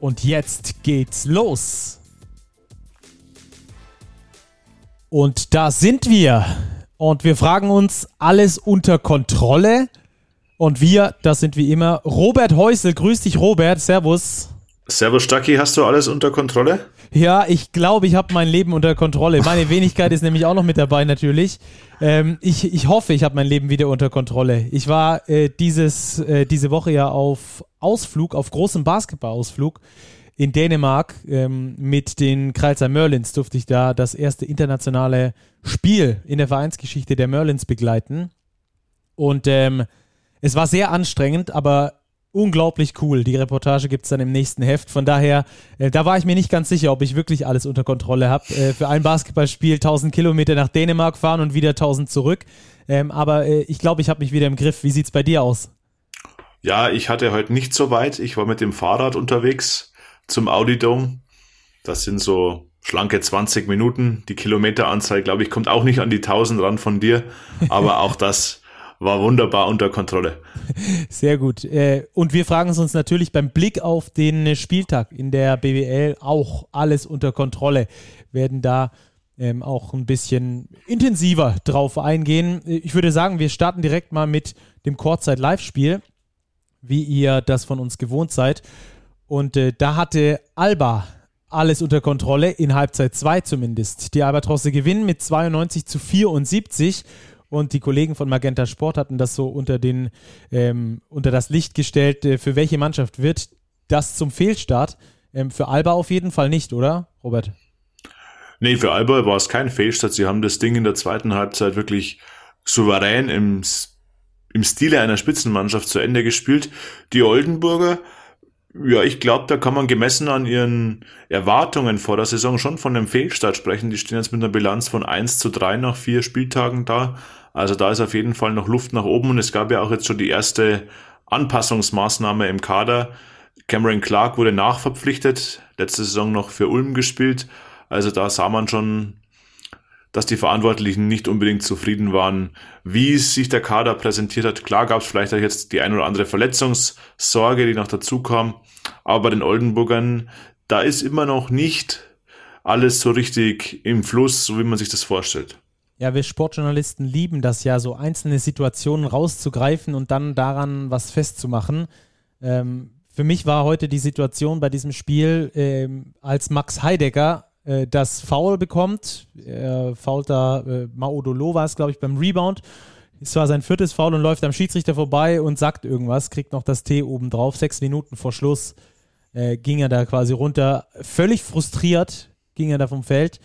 Und jetzt geht's los. Und da sind wir. Und wir fragen uns, alles unter Kontrolle? Und wir, das sind wie immer Robert Häusel. Grüß dich, Robert. Servus. Servus, Stucky. Hast du alles unter Kontrolle? Ja, ich glaube, ich habe mein Leben unter Kontrolle. Meine Wenigkeit ist nämlich auch noch mit dabei, natürlich. Ähm, ich, ich hoffe, ich habe mein Leben wieder unter Kontrolle. Ich war äh, dieses, äh, diese Woche ja auf Ausflug, auf großem Basketballausflug in Dänemark ähm, mit den Kreilsheim Merlins durfte ich da das erste internationale Spiel in der Vereinsgeschichte der Merlins begleiten. Und ähm, es war sehr anstrengend, aber unglaublich cool. Die Reportage gibt es dann im nächsten Heft. Von daher, äh, da war ich mir nicht ganz sicher, ob ich wirklich alles unter Kontrolle habe. Äh, für ein Basketballspiel 1000 Kilometer nach Dänemark fahren und wieder 1000 zurück. Ähm, aber äh, ich glaube, ich habe mich wieder im Griff. Wie sieht's bei dir aus? Ja, ich hatte heute nicht so weit. Ich war mit dem Fahrrad unterwegs zum Audi Dome. Das sind so schlanke 20 Minuten. Die Kilometeranzahl, glaube ich, kommt auch nicht an die 1000 ran von dir. Aber auch das war wunderbar unter Kontrolle. Sehr gut. Äh, und wir fragen uns natürlich beim Blick auf den Spieltag in der BWL auch alles unter Kontrolle. Werden da ähm, auch ein bisschen intensiver drauf eingehen. Ich würde sagen, wir starten direkt mal mit dem Kurzzeit-Live-Spiel, wie ihr das von uns gewohnt seid. Und äh, da hatte Alba alles unter Kontrolle, in Halbzeit 2 zumindest. Die Albatrosse gewinnen mit 92 zu 74 und die Kollegen von Magenta Sport hatten das so unter, den, ähm, unter das Licht gestellt. Äh, für welche Mannschaft wird das zum Fehlstart? Ähm, für Alba auf jeden Fall nicht, oder, Robert? Nee, für Alba war es kein Fehlstart. Sie haben das Ding in der zweiten Halbzeit wirklich souverän im, im Stile einer Spitzenmannschaft zu Ende gespielt. Die Oldenburger ja, ich glaube, da kann man gemessen an ihren Erwartungen vor der Saison schon von einem Fehlstart sprechen. Die stehen jetzt mit einer Bilanz von 1 zu 3 nach vier Spieltagen da. Also da ist auf jeden Fall noch Luft nach oben und es gab ja auch jetzt schon die erste Anpassungsmaßnahme im Kader. Cameron Clark wurde nachverpflichtet, letzte Saison noch für Ulm gespielt. Also da sah man schon, dass die Verantwortlichen nicht unbedingt zufrieden waren, wie sich der Kader präsentiert hat. Klar gab es vielleicht auch jetzt die ein oder andere Verletzungssorge, die noch dazu kam. Aber bei den Oldenburgern, da ist immer noch nicht alles so richtig im Fluss, so wie man sich das vorstellt. Ja, wir Sportjournalisten lieben das ja, so einzelne Situationen rauszugreifen und dann daran was festzumachen. Ähm, für mich war heute die Situation bei diesem Spiel, ähm, als Max Heidegger äh, das Foul bekommt. Er fault da, äh, Maodolo war es, glaube ich, beim Rebound. Es war sein viertes Foul und läuft am Schiedsrichter vorbei und sagt irgendwas, kriegt noch das T oben drauf. Sechs Minuten vor Schluss äh, ging er da quasi runter. Völlig frustriert ging er da vom Feld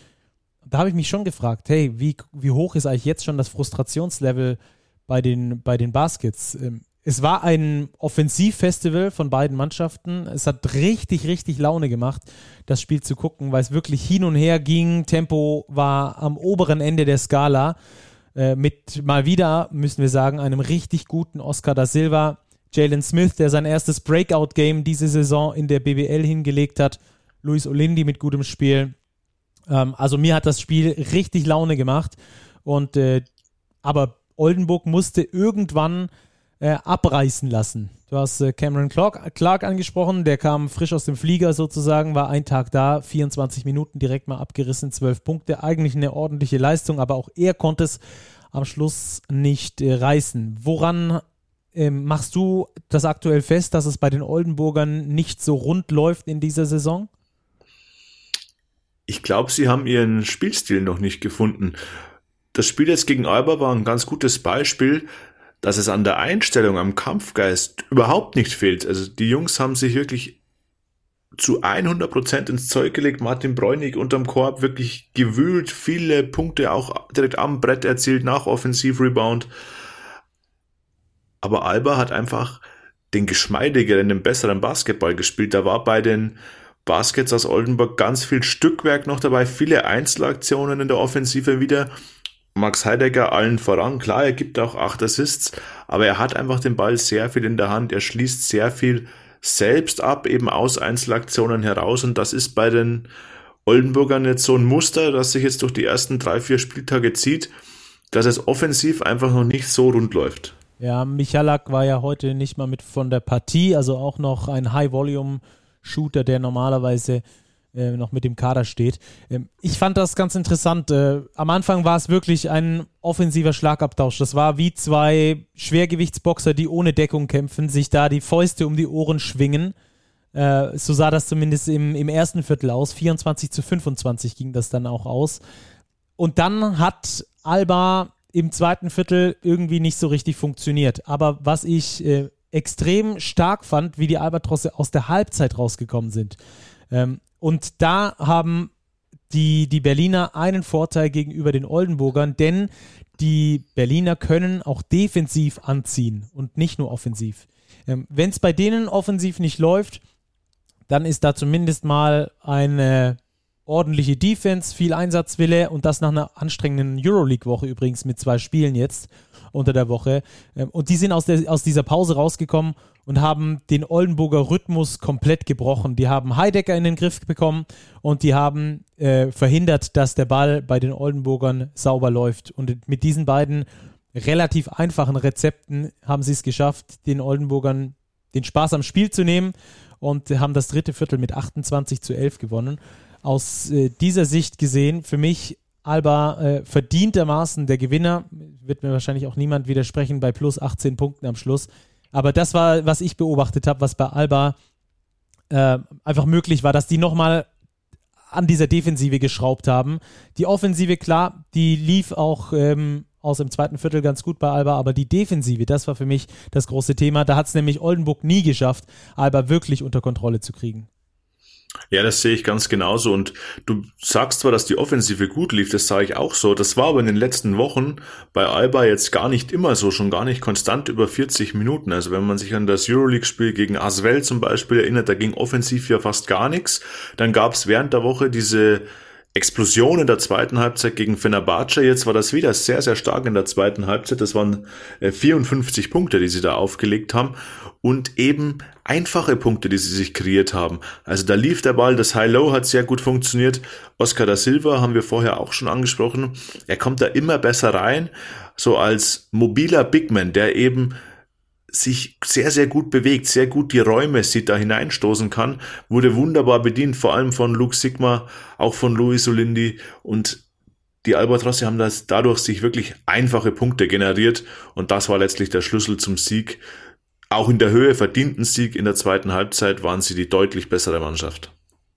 da habe ich mich schon gefragt, hey, wie, wie hoch ist eigentlich jetzt schon das Frustrationslevel bei den, bei den Baskets? Ähm, es war ein Offensivfestival von beiden Mannschaften. Es hat richtig, richtig Laune gemacht, das Spiel zu gucken, weil es wirklich hin und her ging. Tempo war am oberen Ende der Skala. Äh, mit mal wieder, müssen wir sagen, einem richtig guten Oscar da Silva. Jalen Smith, der sein erstes Breakout-Game diese Saison in der BBL hingelegt hat. Luis Olindi mit gutem Spiel. Ähm, also mir hat das Spiel richtig Laune gemacht. Und äh, aber Oldenburg musste irgendwann äh, abreißen lassen. Du hast äh, Cameron Clark, Clark, angesprochen, der kam frisch aus dem Flieger sozusagen, war ein Tag da, 24 Minuten direkt mal abgerissen, 12 Punkte. Eigentlich eine ordentliche Leistung, aber auch er konnte es am Schluss nicht äh, reißen. Woran ähm, machst du das aktuell fest, dass es bei den Oldenburgern nicht so rund läuft in dieser Saison? Ich glaube, sie haben ihren Spielstil noch nicht gefunden. Das Spiel jetzt gegen Alba war ein ganz gutes Beispiel, dass es an der Einstellung, am Kampfgeist überhaupt nicht fehlt. Also die Jungs haben sich wirklich zu 100 Prozent ins Zeug gelegt. Martin Bräunig unterm Korb wirklich gewühlt, viele Punkte auch direkt am Brett erzielt nach Offensivrebound. Aber Alba hat einfach den geschmeidigeren, den besseren Basketball gespielt. Da war bei den Baskets aus Oldenburg ganz viel Stückwerk noch dabei, viele Einzelaktionen in der Offensive wieder. Max Heidegger allen voran, klar, er gibt auch acht Assists, aber er hat einfach den Ball sehr viel in der Hand, er schließt sehr viel selbst ab, eben aus Einzelaktionen heraus und das ist bei den Oldenburgern jetzt so ein Muster, das sich jetzt durch die ersten drei, vier Spieltage zieht, dass es offensiv einfach noch nicht so rund läuft. Ja, Michalak war ja heute nicht mal mit von der Partie, also auch noch ein High-Volume-Shooter, der normalerweise äh, noch mit dem Kader steht. Ähm, ich fand das ganz interessant. Äh, am Anfang war es wirklich ein offensiver Schlagabtausch. Das war wie zwei Schwergewichtsboxer, die ohne Deckung kämpfen, sich da die Fäuste um die Ohren schwingen äh, so sah das zumindest im, im ersten Viertel aus. 24 zu 25 ging das dann auch aus. Und dann hat Alba im zweiten Viertel irgendwie nicht so richtig funktioniert. Aber was ich äh, extrem stark fand, wie die Albatrosse aus der Halbzeit rausgekommen sind. Ähm, und da haben die, die Berliner einen Vorteil gegenüber den Oldenburgern, denn die Berliner können auch defensiv anziehen und nicht nur offensiv. Ähm, Wenn es bei denen offensiv nicht läuft, dann ist da zumindest mal eine ordentliche Defense, viel Einsatzwille und das nach einer anstrengenden Euroleague-Woche übrigens mit zwei Spielen jetzt unter der Woche. Ähm, und die sind aus, der, aus dieser Pause rausgekommen und haben den Oldenburger Rhythmus komplett gebrochen. Die haben Heidecker in den Griff bekommen und die haben äh, verhindert, dass der Ball bei den Oldenburgern sauber läuft. Und mit diesen beiden relativ einfachen Rezepten haben sie es geschafft, den Oldenburgern den Spaß am Spiel zu nehmen und haben das dritte Viertel mit 28 zu 11 gewonnen. Aus äh, dieser Sicht gesehen, für mich Alba äh, verdientermaßen der Gewinner, wird mir wahrscheinlich auch niemand widersprechen bei plus 18 Punkten am Schluss. Aber das war, was ich beobachtet habe, was bei Alba äh, einfach möglich war, dass die nochmal an dieser Defensive geschraubt haben. Die Offensive, klar, die lief auch ähm, aus im zweiten Viertel ganz gut bei Alba, aber die Defensive, das war für mich das große Thema. Da hat es nämlich Oldenburg nie geschafft, Alba wirklich unter Kontrolle zu kriegen. Ja, das sehe ich ganz genauso. Und du sagst zwar, dass die Offensive gut lief, das sage ich auch so. Das war aber in den letzten Wochen bei Alba jetzt gar nicht immer so, schon gar nicht konstant über 40 Minuten. Also wenn man sich an das Euroleague-Spiel gegen Aswell zum Beispiel erinnert, da ging offensiv ja fast gar nichts. Dann gab es während der Woche diese Explosion in der zweiten Halbzeit gegen Fenerbahce. Jetzt war das wieder sehr, sehr stark in der zweiten Halbzeit. Das waren 54 äh, Punkte, die sie da aufgelegt haben. Und eben einfache Punkte, die sie sich kreiert haben. Also da lief der Ball, das High-Low hat sehr gut funktioniert. Oscar da Silva haben wir vorher auch schon angesprochen. Er kommt da immer besser rein, so als mobiler Bigman, der eben sich sehr, sehr gut bewegt, sehr gut die Räume sieht, da hineinstoßen kann, wurde wunderbar bedient, vor allem von Luke Sigma, auch von Luis Olindi und die Albatrosse haben das dadurch sich wirklich einfache Punkte generiert und das war letztlich der Schlüssel zum Sieg. Auch in der Höhe verdienten Sieg in der zweiten Halbzeit waren sie die deutlich bessere Mannschaft.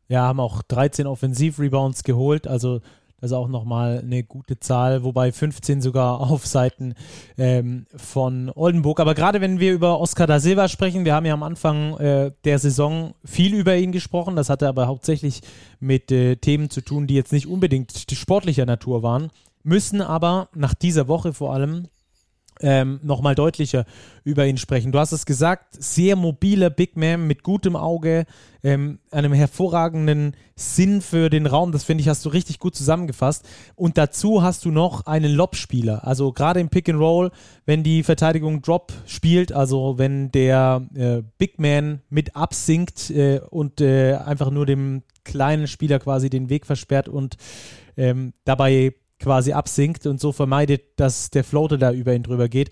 Ja, haben auch 13 Offensivrebounds geholt, also das ist auch nochmal eine gute Zahl, wobei 15 sogar auf Seiten ähm, von Oldenburg. Aber gerade wenn wir über Oscar da Silva sprechen, wir haben ja am Anfang äh, der Saison viel über ihn gesprochen. Das hatte aber hauptsächlich mit äh, Themen zu tun, die jetzt nicht unbedingt sportlicher Natur waren, müssen aber nach dieser Woche vor allem ähm, nochmal deutlicher über ihn sprechen. Du hast es gesagt, sehr mobiler Big Man mit gutem Auge, ähm, einem hervorragenden Sinn für den Raum. Das finde ich, hast du richtig gut zusammengefasst. Und dazu hast du noch einen Lob-Spieler. Also gerade im Pick and Roll, wenn die Verteidigung Drop spielt, also wenn der äh, Big Man mit absinkt äh, und äh, einfach nur dem kleinen Spieler quasi den Weg versperrt und ähm, dabei quasi absinkt und so vermeidet, dass der Floater da über ihn drüber geht.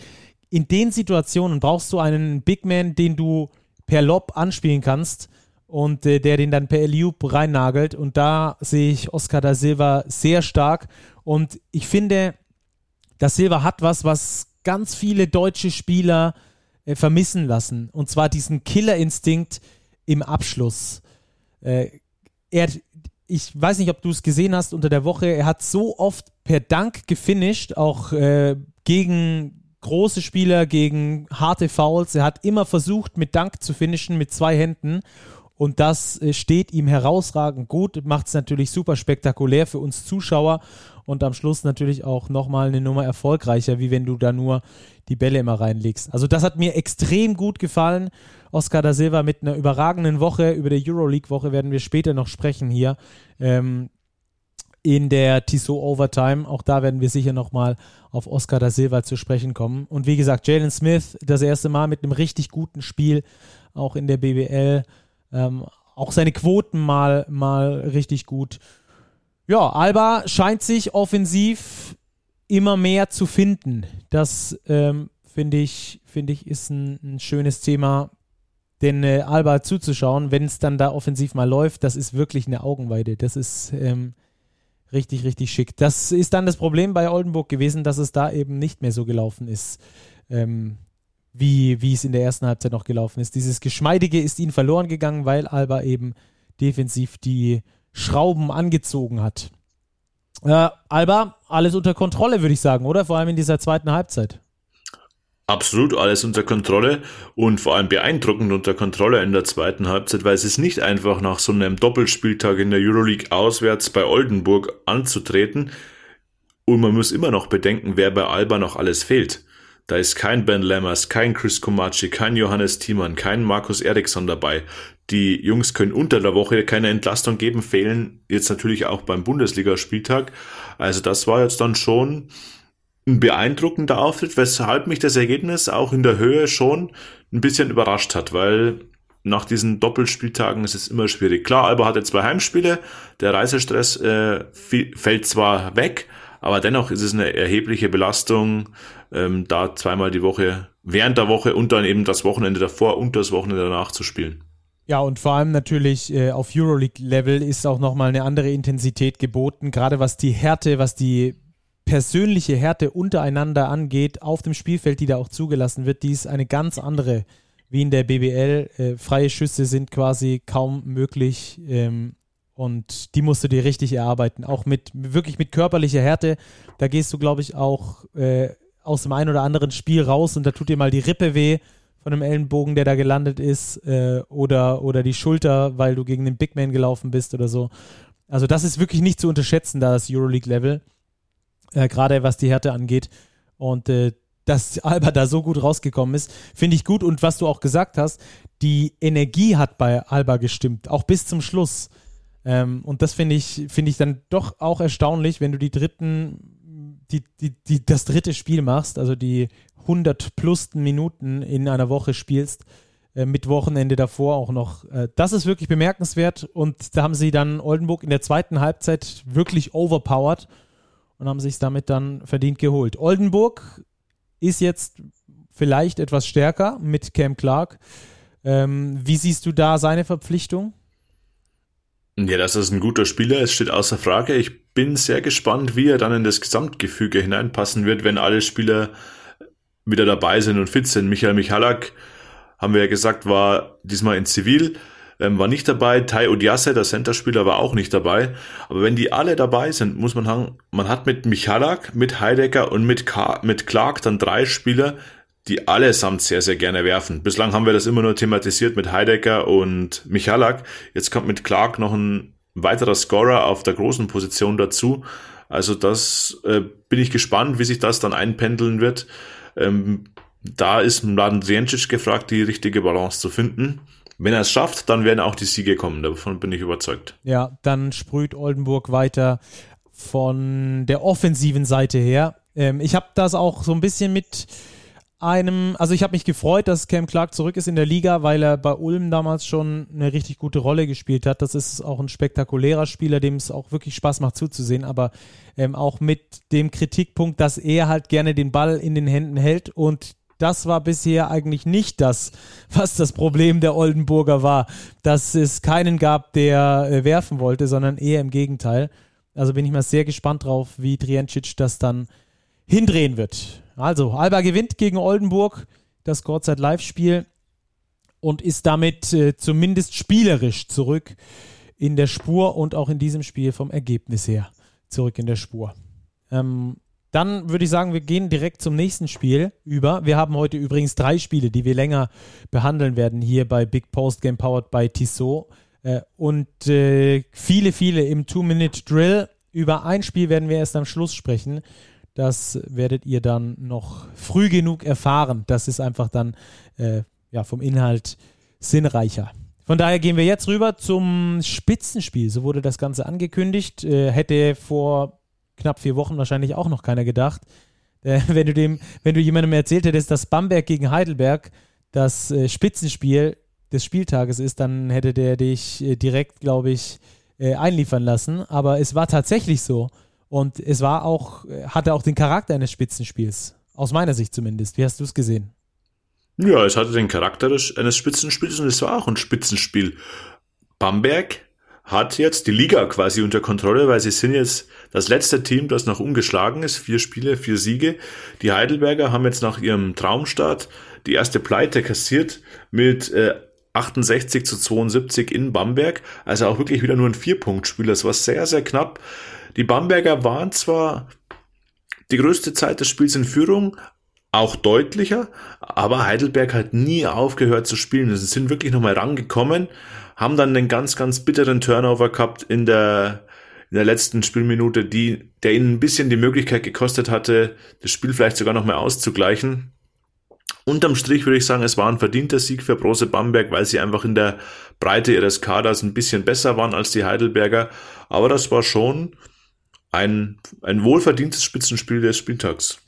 In den Situationen brauchst du einen Big Man, den du per Lob anspielen kannst und äh, der den dann per Eliup reinnagelt. Und da sehe ich Oscar da Silva sehr stark. Und ich finde, da Silva hat was, was ganz viele deutsche Spieler äh, vermissen lassen. Und zwar diesen Killerinstinkt im Abschluss. Äh, er, ich weiß nicht, ob du es gesehen hast unter der Woche, er hat so oft per Dank gefinisht, auch äh, gegen große Spieler, gegen harte Fouls. Er hat immer versucht, mit Dank zu finishen, mit zwei Händen. Und das äh, steht ihm herausragend gut, macht es natürlich super spektakulär für uns Zuschauer und am Schluss natürlich auch nochmal eine Nummer erfolgreicher, wie wenn du da nur die Bälle immer reinlegst. Also das hat mir extrem gut gefallen. Oscar da Silva mit einer überragenden Woche. Über der Euroleague-Woche werden wir später noch sprechen hier. Ähm, in der Tissot Overtime. Auch da werden wir sicher nochmal auf Oscar da Silva zu sprechen kommen. Und wie gesagt, Jalen Smith das erste Mal mit einem richtig guten Spiel, auch in der BBL. Ähm, auch seine Quoten mal, mal richtig gut. Ja, Alba scheint sich offensiv immer mehr zu finden. Das ähm, finde ich, finde ich, ist ein, ein schönes Thema, den äh, Alba zuzuschauen, wenn es dann da offensiv mal läuft. Das ist wirklich eine Augenweide. Das ist ähm, richtig, richtig schick. Das ist dann das Problem bei Oldenburg gewesen, dass es da eben nicht mehr so gelaufen ist. Ähm, wie, wie es in der ersten Halbzeit noch gelaufen ist. Dieses Geschmeidige ist ihnen verloren gegangen, weil Alba eben defensiv die Schrauben angezogen hat. Äh, Alba, alles unter Kontrolle, würde ich sagen, oder? Vor allem in dieser zweiten Halbzeit. Absolut alles unter Kontrolle und vor allem beeindruckend unter Kontrolle in der zweiten Halbzeit, weil es ist nicht einfach nach so einem Doppelspieltag in der Euroleague auswärts bei Oldenburg anzutreten und man muss immer noch bedenken, wer bei Alba noch alles fehlt. Da ist kein Ben Lammers, kein Chris Komachi, kein Johannes Thiemann, kein Markus Eriksson dabei. Die Jungs können unter der Woche keine Entlastung geben, fehlen jetzt natürlich auch beim Bundesligaspieltag. Also das war jetzt dann schon ein beeindruckender Auftritt, weshalb mich das Ergebnis auch in der Höhe schon ein bisschen überrascht hat, weil nach diesen Doppelspieltagen ist es immer schwierig. Klar, Alba hatte zwei Heimspiele, der Reisestress äh, fällt zwar weg, aber dennoch ist es eine erhebliche Belastung, ähm, da zweimal die Woche, während der Woche und dann eben das Wochenende davor und das Wochenende danach zu spielen. Ja, und vor allem natürlich äh, auf Euroleague-Level ist auch nochmal eine andere Intensität geboten, gerade was die Härte, was die persönliche Härte untereinander angeht, auf dem Spielfeld, die da auch zugelassen wird, die ist eine ganz andere wie in der BBL. Äh, freie Schüsse sind quasi kaum möglich. Ähm, und die musst du dir richtig erarbeiten. Auch mit wirklich mit körperlicher Härte. Da gehst du, glaube ich, auch äh, aus dem einen oder anderen Spiel raus und da tut dir mal die Rippe weh von einem Ellenbogen, der da gelandet ist, äh, oder, oder die Schulter, weil du gegen den Big Man gelaufen bist oder so. Also, das ist wirklich nicht zu unterschätzen, da das Euroleague-Level. Äh, Gerade was die Härte angeht. Und äh, dass Alba da so gut rausgekommen ist, finde ich gut. Und was du auch gesagt hast, die Energie hat bei Alba gestimmt, auch bis zum Schluss. Ähm, und das finde ich, finde ich dann doch auch erstaunlich, wenn du die dritten, die, die, die, das dritte Spiel machst, also die 100 plus Minuten in einer Woche spielst, äh, mit Wochenende davor auch noch. Äh, das ist wirklich bemerkenswert und da haben sie dann Oldenburg in der zweiten Halbzeit wirklich overpowered und haben sich damit dann verdient geholt. Oldenburg ist jetzt vielleicht etwas stärker mit Cam Clark. Ähm, wie siehst du da seine Verpflichtung? Ja, das ist ein guter Spieler, es steht außer Frage. Ich bin sehr gespannt, wie er dann in das Gesamtgefüge hineinpassen wird, wenn alle Spieler wieder dabei sind und fit sind. Michael Michalak, haben wir ja gesagt, war diesmal in Zivil, ähm, war nicht dabei. Tai Odiasse, der Centerspieler, war auch nicht dabei. Aber wenn die alle dabei sind, muss man sagen, man hat mit Michalak, mit Heidecker und mit, Ka mit Clark dann drei Spieler, die allesamt sehr, sehr gerne werfen. Bislang haben wir das immer nur thematisiert mit Heidecker und Michalak. Jetzt kommt mit Clark noch ein weiterer Scorer auf der großen Position dazu. Also das äh, bin ich gespannt, wie sich das dann einpendeln wird. Ähm, da ist Mladen Zjencic gefragt, die richtige Balance zu finden. Wenn er es schafft, dann werden auch die Siege kommen. Davon bin ich überzeugt. Ja, dann sprüht Oldenburg weiter von der offensiven Seite her. Ähm, ich habe das auch so ein bisschen mit einem, also ich habe mich gefreut, dass Cam Clark zurück ist in der Liga, weil er bei Ulm damals schon eine richtig gute Rolle gespielt hat. Das ist auch ein spektakulärer Spieler, dem es auch wirklich Spaß macht zuzusehen, aber ähm, auch mit dem Kritikpunkt, dass er halt gerne den Ball in den Händen hält und das war bisher eigentlich nicht das, was das Problem der Oldenburger war, dass es keinen gab, der äh, werfen wollte, sondern eher im Gegenteil. Also bin ich mal sehr gespannt drauf, wie Triancic das dann hindrehen wird. Also, Alba gewinnt gegen Oldenburg das Kurzzeit Live-Spiel und ist damit äh, zumindest spielerisch zurück in der Spur und auch in diesem Spiel vom Ergebnis her zurück in der Spur. Ähm, Dann würde ich sagen, wir gehen direkt zum nächsten Spiel über. Wir haben heute übrigens drei Spiele, die wir länger behandeln werden hier bei Big Post Game Powered by Tissot. Äh, und äh, viele, viele im Two-Minute-Drill. Über ein Spiel werden wir erst am Schluss sprechen. Das werdet ihr dann noch früh genug erfahren. Das ist einfach dann äh, ja, vom Inhalt sinnreicher. Von daher gehen wir jetzt rüber zum Spitzenspiel. So wurde das Ganze angekündigt. Äh, hätte vor knapp vier Wochen wahrscheinlich auch noch keiner gedacht. Äh, wenn, du dem, wenn du jemandem erzählt hättest, dass Bamberg gegen Heidelberg das äh, Spitzenspiel des Spieltages ist, dann hätte der dich äh, direkt, glaube ich, äh, einliefern lassen. Aber es war tatsächlich so. Und es war auch, äh, hatte auch den Charakter eines Spitzenspiels. Aus meiner Sicht zumindest. Wie hast du es gesehen? Ja, es hatte den Charakter eines Spitzenspiels und es war auch ein Spitzenspiel. Bamberg hat jetzt die Liga quasi unter Kontrolle, weil sie sind jetzt das letzte Team, das noch ungeschlagen ist. Vier Spiele, vier Siege. Die Heidelberger haben jetzt nach ihrem Traumstart die erste Pleite kassiert mit äh, 68 zu 72 in Bamberg. Also auch wirklich wieder nur ein Vierpunktspiel. Das war sehr, sehr knapp. Die Bamberger waren zwar die größte Zeit des Spiels in Führung, auch deutlicher, aber Heidelberg hat nie aufgehört zu spielen. Sie sind wirklich nochmal rangekommen, haben dann einen ganz, ganz bitteren Turnover gehabt in der, in der letzten Spielminute, die, der ihnen ein bisschen die Möglichkeit gekostet hatte, das Spiel vielleicht sogar nochmal auszugleichen. Unterm Strich würde ich sagen, es war ein verdienter Sieg für Brose Bamberg, weil sie einfach in der Breite ihres Kaders ein bisschen besser waren als die Heidelberger. Aber das war schon ein, ein wohlverdientes Spitzenspiel des Spieltags.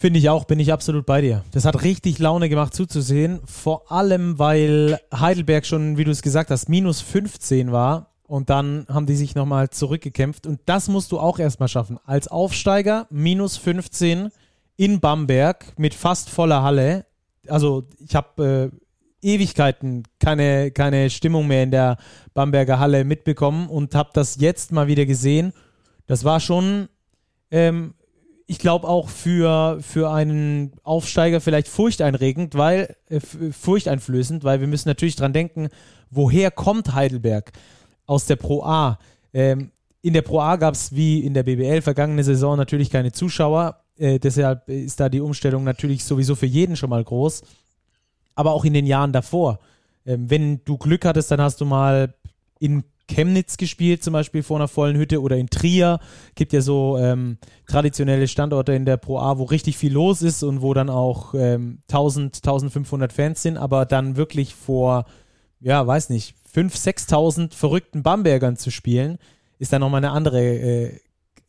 Finde ich auch, bin ich absolut bei dir. Das hat richtig Laune gemacht zuzusehen. Vor allem, weil Heidelberg schon, wie du es gesagt hast, minus 15 war. Und dann haben die sich nochmal zurückgekämpft. Und das musst du auch erstmal schaffen. Als Aufsteiger minus 15 in Bamberg mit fast voller Halle. Also ich habe äh, Ewigkeiten keine, keine Stimmung mehr in der Bamberger Halle mitbekommen und habe das jetzt mal wieder gesehen. Das war schon ähm, ich glaube auch für, für einen Aufsteiger vielleicht furchteinregend, weil äh, furchteinflößend, weil wir müssen natürlich dran denken, woher kommt Heidelberg aus der Pro A? Ähm, in der Pro A gab es wie in der BBL vergangene Saison natürlich keine Zuschauer. Äh, deshalb ist da die Umstellung natürlich sowieso für jeden schon mal groß. Aber auch in den Jahren davor. Ähm, wenn du Glück hattest, dann hast du mal in Chemnitz gespielt, zum Beispiel vor einer vollen Hütte oder in Trier. Gibt ja so ähm, traditionelle Standorte in der Pro A, wo richtig viel los ist und wo dann auch ähm, 1000, 1500 Fans sind, aber dann wirklich vor, ja, weiß nicht, 5.000, 6.000 verrückten Bambergern zu spielen, ist dann nochmal eine andere, äh,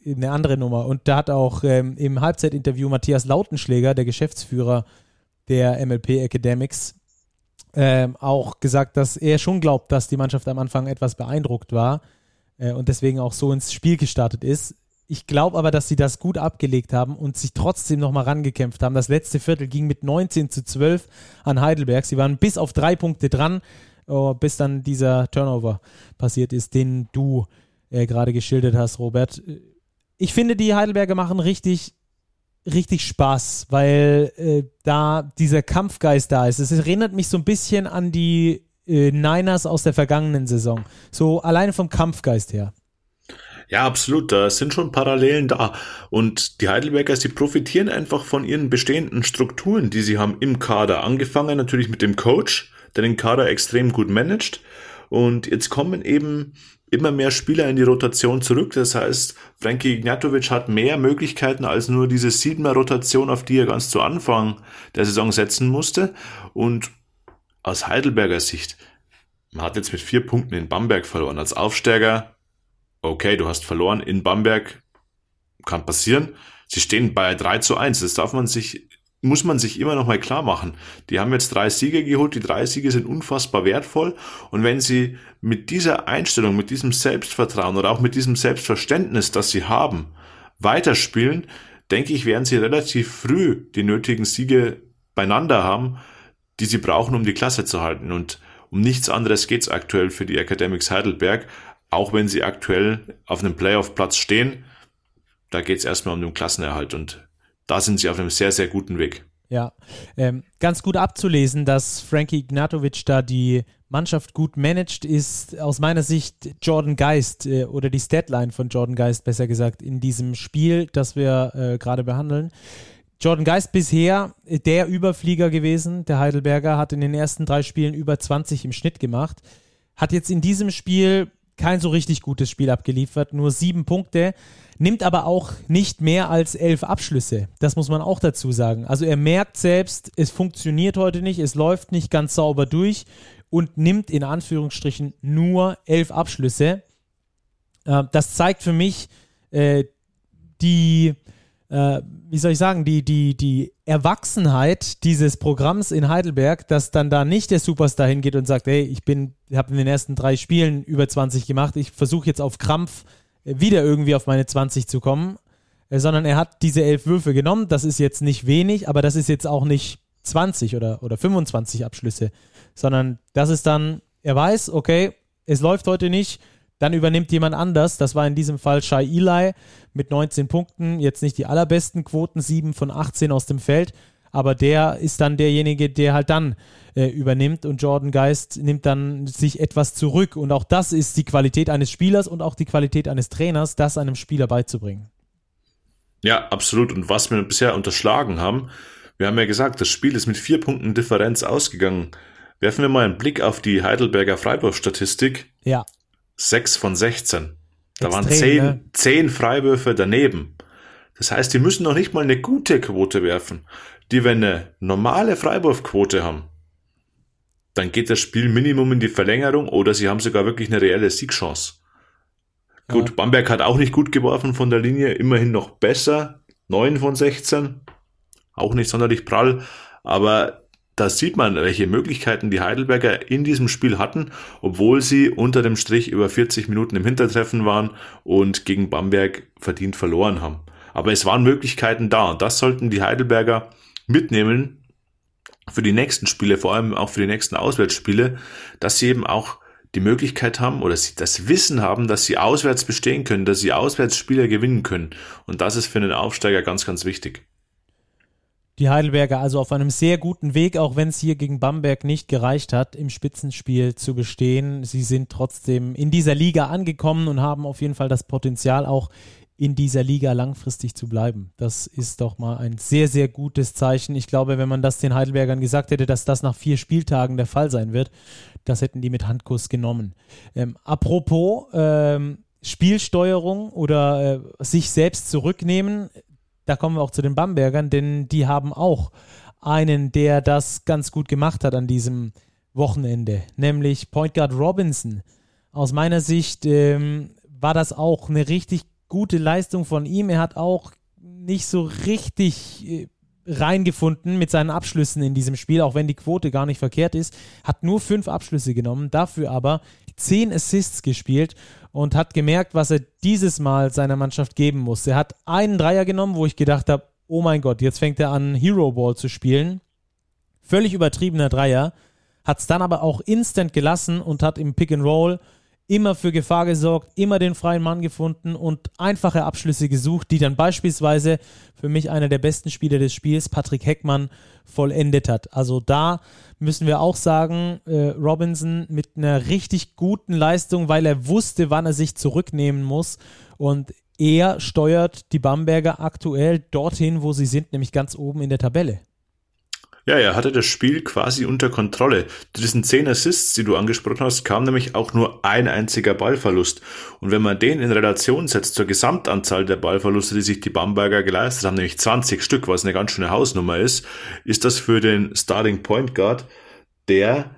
eine andere Nummer. Und da hat auch ähm, im Halbzeitinterview Matthias Lautenschläger, der Geschäftsführer der MLP Academics, ähm, auch gesagt, dass er schon glaubt, dass die Mannschaft am Anfang etwas beeindruckt war äh, und deswegen auch so ins Spiel gestartet ist. Ich glaube aber, dass sie das gut abgelegt haben und sich trotzdem nochmal rangekämpft haben. Das letzte Viertel ging mit 19 zu 12 an Heidelberg. Sie waren bis auf drei Punkte dran, oh, bis dann dieser Turnover passiert ist, den du äh, gerade geschildert hast, Robert. Ich finde, die Heidelberger machen richtig richtig Spaß, weil äh, da dieser Kampfgeist da ist. Es erinnert mich so ein bisschen an die äh, Niners aus der vergangenen Saison. So alleine vom Kampfgeist her. Ja, absolut. Da sind schon Parallelen da. Und die Heidelbergers, die profitieren einfach von ihren bestehenden Strukturen, die sie haben im Kader. Angefangen natürlich mit dem Coach, der den Kader extrem gut managt. Und jetzt kommen eben immer mehr Spieler in die Rotation zurück. Das heißt, Frankie Ignatovic hat mehr Möglichkeiten als nur diese siebener Rotation, auf die er ganz zu Anfang der Saison setzen musste. Und aus Heidelberger Sicht, man hat jetzt mit vier Punkten in Bamberg verloren. Als Aufsteiger, okay, du hast verloren in Bamberg, kann passieren. Sie stehen bei 3 zu 1. Das darf man sich muss man sich immer noch mal klar machen. Die haben jetzt drei Siege geholt, die drei Siege sind unfassbar wertvoll und wenn sie mit dieser Einstellung, mit diesem Selbstvertrauen oder auch mit diesem Selbstverständnis, das sie haben, weiterspielen, denke ich, werden sie relativ früh die nötigen Siege beieinander haben, die sie brauchen, um die Klasse zu halten und um nichts anderes geht's aktuell für die Academics Heidelberg, auch wenn sie aktuell auf einem Playoff-Platz stehen. Da geht's erstmal um den Klassenerhalt und da sind sie auf einem sehr, sehr guten Weg. Ja, ähm, ganz gut abzulesen, dass Frankie Ignatovic da die Mannschaft gut managt, ist aus meiner Sicht Jordan Geist äh, oder die Statline von Jordan Geist, besser gesagt, in diesem Spiel, das wir äh, gerade behandeln. Jordan Geist bisher der Überflieger gewesen. Der Heidelberger hat in den ersten drei Spielen über 20 im Schnitt gemacht. Hat jetzt in diesem Spiel kein so richtig gutes Spiel abgeliefert, nur sieben Punkte, nimmt aber auch nicht mehr als elf Abschlüsse. Das muss man auch dazu sagen. Also er merkt selbst, es funktioniert heute nicht, es läuft nicht ganz sauber durch und nimmt in Anführungsstrichen nur elf Abschlüsse. Äh, das zeigt für mich äh, die äh, wie soll ich sagen, die, die, die Erwachsenheit dieses Programms in Heidelberg, dass dann da nicht der Superstar hingeht und sagt, hey, ich bin, habe in den ersten drei Spielen über 20 gemacht, ich versuche jetzt auf Krampf wieder irgendwie auf meine 20 zu kommen, äh, sondern er hat diese elf Würfe genommen, das ist jetzt nicht wenig, aber das ist jetzt auch nicht 20 oder, oder 25 Abschlüsse, sondern das ist dann, er weiß, okay, es läuft heute nicht, dann übernimmt jemand anders. Das war in diesem Fall Shai Eli mit 19 Punkten. Jetzt nicht die allerbesten Quoten, 7 von 18 aus dem Feld. Aber der ist dann derjenige, der halt dann äh, übernimmt und Jordan Geist nimmt dann sich etwas zurück. Und auch das ist die Qualität eines Spielers und auch die Qualität eines Trainers, das einem Spieler beizubringen. Ja, absolut. Und was wir bisher unterschlagen haben, wir haben ja gesagt, das Spiel ist mit vier Punkten Differenz ausgegangen. Werfen wir mal einen Blick auf die Heidelberger Freiburg-Statistik. Ja. 6 von 16. Da Extrem, waren 10, ne? 10 Freiwürfe daneben. Das heißt, die müssen noch nicht mal eine gute Quote werfen. Die, wenn eine normale Freiwurfquote haben, dann geht das Spiel Minimum in die Verlängerung oder sie haben sogar wirklich eine reelle Siegchance. Ja. Gut, Bamberg hat auch nicht gut geworfen von der Linie, immerhin noch besser. 9 von 16. Auch nicht sonderlich prall, aber da sieht man, welche Möglichkeiten die Heidelberger in diesem Spiel hatten, obwohl sie unter dem Strich über 40 Minuten im Hintertreffen waren und gegen Bamberg verdient verloren haben. Aber es waren Möglichkeiten da und das sollten die Heidelberger mitnehmen für die nächsten Spiele, vor allem auch für die nächsten Auswärtsspiele, dass sie eben auch die Möglichkeit haben oder sie das Wissen haben, dass sie auswärts bestehen können, dass sie Auswärtsspiele gewinnen können. Und das ist für einen Aufsteiger ganz, ganz wichtig die Heidelberger also auf einem sehr guten Weg, auch wenn es hier gegen Bamberg nicht gereicht hat, im Spitzenspiel zu bestehen. Sie sind trotzdem in dieser Liga angekommen und haben auf jeden Fall das Potenzial, auch in dieser Liga langfristig zu bleiben. Das ist doch mal ein sehr, sehr gutes Zeichen. Ich glaube, wenn man das den Heidelbergern gesagt hätte, dass das nach vier Spieltagen der Fall sein wird, das hätten die mit Handkuss genommen. Ähm, apropos ähm, Spielsteuerung oder äh, sich selbst zurücknehmen da kommen wir auch zu den Bambergern, denn die haben auch einen, der das ganz gut gemacht hat an diesem Wochenende, nämlich Point Guard Robinson. Aus meiner Sicht ähm, war das auch eine richtig gute Leistung von ihm. Er hat auch nicht so richtig äh, reingefunden mit seinen Abschlüssen in diesem Spiel, auch wenn die Quote gar nicht verkehrt ist. Hat nur fünf Abschlüsse genommen, dafür aber zehn Assists gespielt und hat gemerkt, was er dieses Mal seiner Mannschaft geben muss. Er hat einen Dreier genommen, wo ich gedacht habe, oh mein Gott, jetzt fängt er an, Hero Ball zu spielen. Völlig übertriebener Dreier. Hat es dann aber auch instant gelassen und hat im Pick and Roll immer für Gefahr gesorgt, immer den freien Mann gefunden und einfache Abschlüsse gesucht, die dann beispielsweise für mich einer der besten Spieler des Spiels, Patrick Heckmann, vollendet hat. Also da müssen wir auch sagen, äh, Robinson mit einer richtig guten Leistung, weil er wusste, wann er sich zurücknehmen muss und er steuert die Bamberger aktuell dorthin, wo sie sind, nämlich ganz oben in der Tabelle. Ja, er hatte das Spiel quasi unter Kontrolle. Zu diesen zehn Assists, die du angesprochen hast, kam nämlich auch nur ein einziger Ballverlust. Und wenn man den in Relation setzt zur Gesamtanzahl der Ballverluste, die sich die Bamberger geleistet haben, nämlich 20 Stück, was eine ganz schöne Hausnummer ist, ist das für den Starting Point Guard, der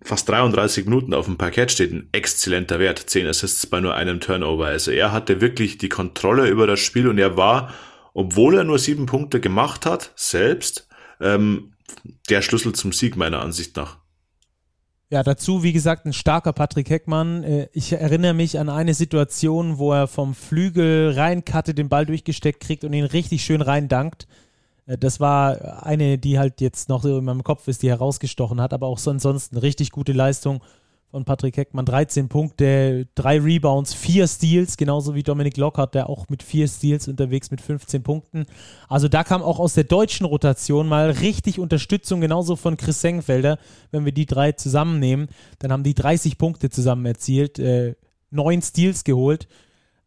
fast 33 Minuten auf dem Parkett steht, ein exzellenter Wert. 10 Assists bei nur einem Turnover. Also er hatte wirklich die Kontrolle über das Spiel und er war, obwohl er nur sieben Punkte gemacht hat, selbst ähm, der Schlüssel zum Sieg meiner Ansicht nach. Ja, dazu, wie gesagt, ein starker Patrick Heckmann. Äh, ich erinnere mich an eine Situation, wo er vom Flügel reinkatte, den Ball durchgesteckt kriegt und ihn richtig schön reindankt. Äh, das war eine, die halt jetzt noch so in meinem Kopf ist, die herausgestochen hat, aber auch so ansonsten richtig gute Leistung von Patrick Heckmann. 13 Punkte, 3 Rebounds, 4 Steals, genauso wie Dominik Lockhart, der auch mit 4 Steals unterwegs mit 15 Punkten. Also da kam auch aus der deutschen Rotation mal richtig Unterstützung, genauso von Chris Sengfelder. Wenn wir die drei zusammennehmen, dann haben die 30 Punkte zusammen erzielt, äh, 9 Steals geholt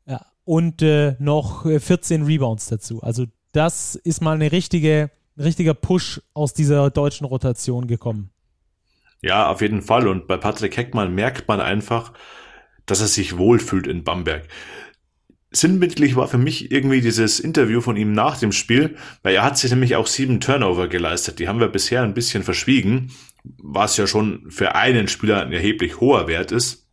ja, und äh, noch 14 Rebounds dazu. Also das ist mal eine richtige, ein richtiger Push aus dieser deutschen Rotation gekommen. Ja, auf jeden Fall. Und bei Patrick Heckmann merkt man einfach, dass er sich wohlfühlt in Bamberg. Sinnbildlich war für mich irgendwie dieses Interview von ihm nach dem Spiel, weil er hat sich nämlich auch sieben Turnover geleistet. Die haben wir bisher ein bisschen verschwiegen, was ja schon für einen Spieler ein erheblich hoher Wert ist.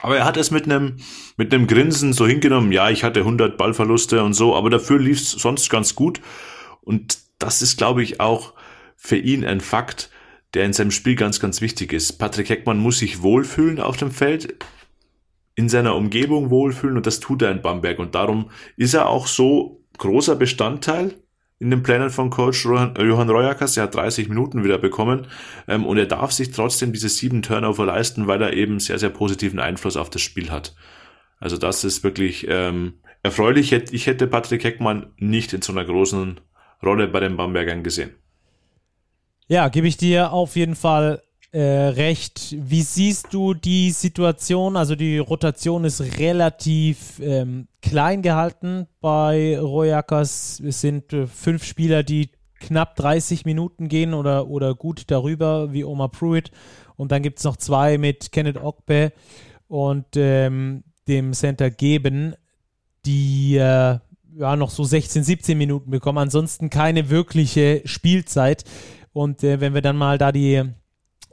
Aber er hat es mit einem, mit einem Grinsen so hingenommen, ja, ich hatte 100 Ballverluste und so, aber dafür lief es sonst ganz gut. Und das ist, glaube ich, auch für ihn ein Fakt, der in seinem Spiel ganz, ganz wichtig ist. Patrick Heckmann muss sich wohlfühlen auf dem Feld, in seiner Umgebung wohlfühlen und das tut er in Bamberg. Und darum ist er auch so großer Bestandteil in den Plänen von Coach Johann Royakas. Er hat 30 Minuten wieder bekommen ähm, und er darf sich trotzdem diese sieben Turnover leisten, weil er eben sehr, sehr positiven Einfluss auf das Spiel hat. Also das ist wirklich ähm, erfreulich. Ich hätte Patrick Heckmann nicht in so einer großen Rolle bei den Bambergern gesehen. Ja, gebe ich dir auf jeden Fall äh, recht. Wie siehst du die Situation? Also die Rotation ist relativ ähm, klein gehalten bei Royakas. Es sind äh, fünf Spieler, die knapp 30 Minuten gehen oder, oder gut darüber, wie Omar Pruitt. Und dann gibt es noch zwei mit Kenneth Ogbe und ähm, dem Center Geben, die äh, ja noch so 16, 17 Minuten bekommen. Ansonsten keine wirkliche Spielzeit. Und äh, wenn wir dann mal da die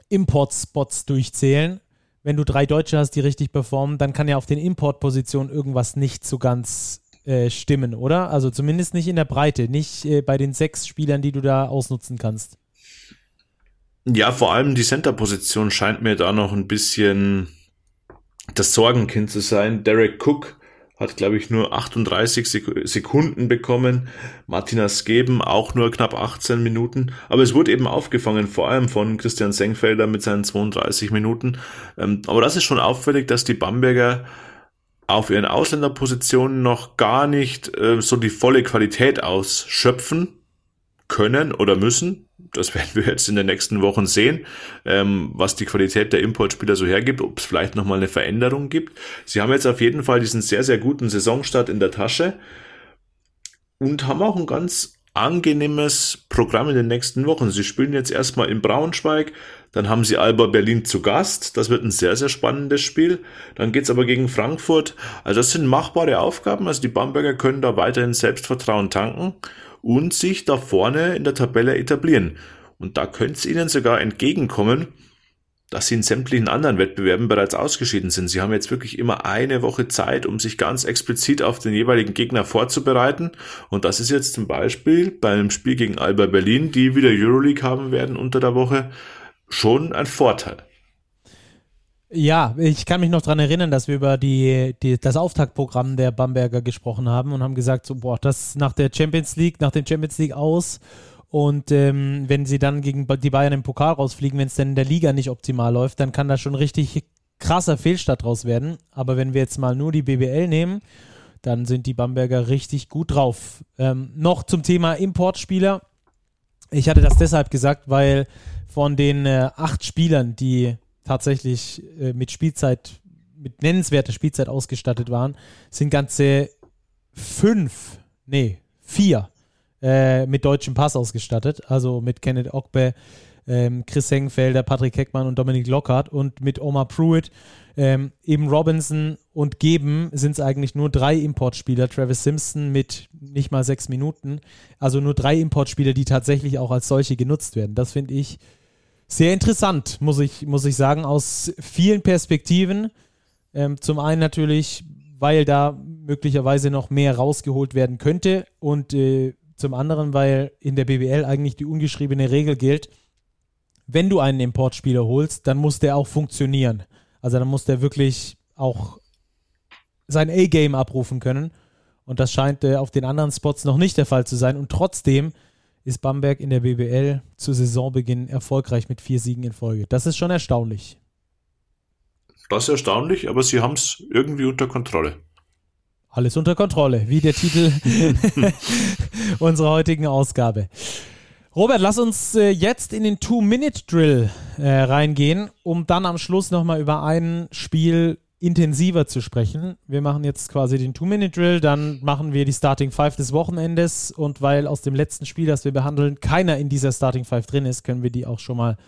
Import-Spots durchzählen, wenn du drei Deutsche hast, die richtig performen, dann kann ja auf den Importpositionen irgendwas nicht so ganz äh, stimmen, oder? Also zumindest nicht in der Breite, nicht äh, bei den sechs Spielern, die du da ausnutzen kannst. Ja, vor allem die Center-Position scheint mir da noch ein bisschen das Sorgenkind zu sein. Derek Cook hat, glaube ich, nur 38 Sekunden bekommen. Martinas Geben auch nur knapp 18 Minuten. Aber es wurde eben aufgefangen, vor allem von Christian Senkfelder mit seinen 32 Minuten. Ähm, aber das ist schon auffällig, dass die Bamberger auf ihren Ausländerpositionen noch gar nicht äh, so die volle Qualität ausschöpfen können oder müssen. Das werden wir jetzt in den nächsten Wochen sehen, ähm, was die Qualität der Importspieler so hergibt, ob es vielleicht nochmal eine Veränderung gibt. Sie haben jetzt auf jeden Fall diesen sehr, sehr guten Saisonstart in der Tasche und haben auch ein ganz angenehmes Programm in den nächsten Wochen. Sie spielen jetzt erstmal in Braunschweig, dann haben sie Alba Berlin zu Gast. Das wird ein sehr, sehr spannendes Spiel. Dann geht's aber gegen Frankfurt. Also das sind machbare Aufgaben. Also die Bamberger können da weiterhin Selbstvertrauen tanken und sich da vorne in der Tabelle etablieren. Und da könnte es ihnen sogar entgegenkommen, dass sie in sämtlichen anderen Wettbewerben bereits ausgeschieden sind. Sie haben jetzt wirklich immer eine Woche Zeit, um sich ganz explizit auf den jeweiligen Gegner vorzubereiten. Und das ist jetzt zum Beispiel beim Spiel gegen Alba Berlin, die wieder Euroleague haben werden unter der Woche, schon ein Vorteil. Ja, ich kann mich noch daran erinnern, dass wir über die, die, das Auftaktprogramm der Bamberger gesprochen haben und haben gesagt, so, boah, das nach der Champions League, nach dem Champions League aus und ähm, wenn sie dann gegen die Bayern im Pokal rausfliegen, wenn es dann in der Liga nicht optimal läuft, dann kann da schon richtig krasser Fehlstart draus werden. Aber wenn wir jetzt mal nur die BBL nehmen, dann sind die Bamberger richtig gut drauf. Ähm, noch zum Thema Importspieler. Ich hatte das deshalb gesagt, weil von den äh, acht Spielern, die tatsächlich äh, mit Spielzeit, mit nennenswerter Spielzeit ausgestattet waren, sind ganze fünf, nee, vier äh, mit deutschem Pass ausgestattet. Also mit Kenneth Ogbe, ähm, Chris Hengfelder, Patrick Heckmann und Dominik Lockhart und mit Omar Pruitt, ähm, eben Robinson und Geben sind es eigentlich nur drei Importspieler. Travis Simpson mit nicht mal sechs Minuten. Also nur drei Importspieler, die tatsächlich auch als solche genutzt werden. Das finde ich sehr interessant, muss ich, muss ich sagen, aus vielen Perspektiven. Ähm, zum einen natürlich, weil da möglicherweise noch mehr rausgeholt werden könnte und äh, zum anderen, weil in der BBL eigentlich die ungeschriebene Regel gilt, wenn du einen Importspieler holst, dann muss der auch funktionieren. Also dann muss der wirklich auch sein A-Game abrufen können. Und das scheint äh, auf den anderen Spots noch nicht der Fall zu sein. Und trotzdem ist Bamberg in der BBL zu Saisonbeginn erfolgreich mit vier Siegen in Folge. Das ist schon erstaunlich. Das ist erstaunlich, aber sie haben es irgendwie unter Kontrolle. Alles unter Kontrolle, wie der Titel unserer heutigen Ausgabe. Robert, lass uns äh, jetzt in den Two-Minute-Drill äh, reingehen, um dann am Schluss nochmal über ein Spiel intensiver zu sprechen. Wir machen jetzt quasi den Two-Minute-Drill, dann machen wir die Starting Five des Wochenendes und weil aus dem letzten Spiel, das wir behandeln, keiner in dieser Starting Five drin ist, können wir die auch schon mal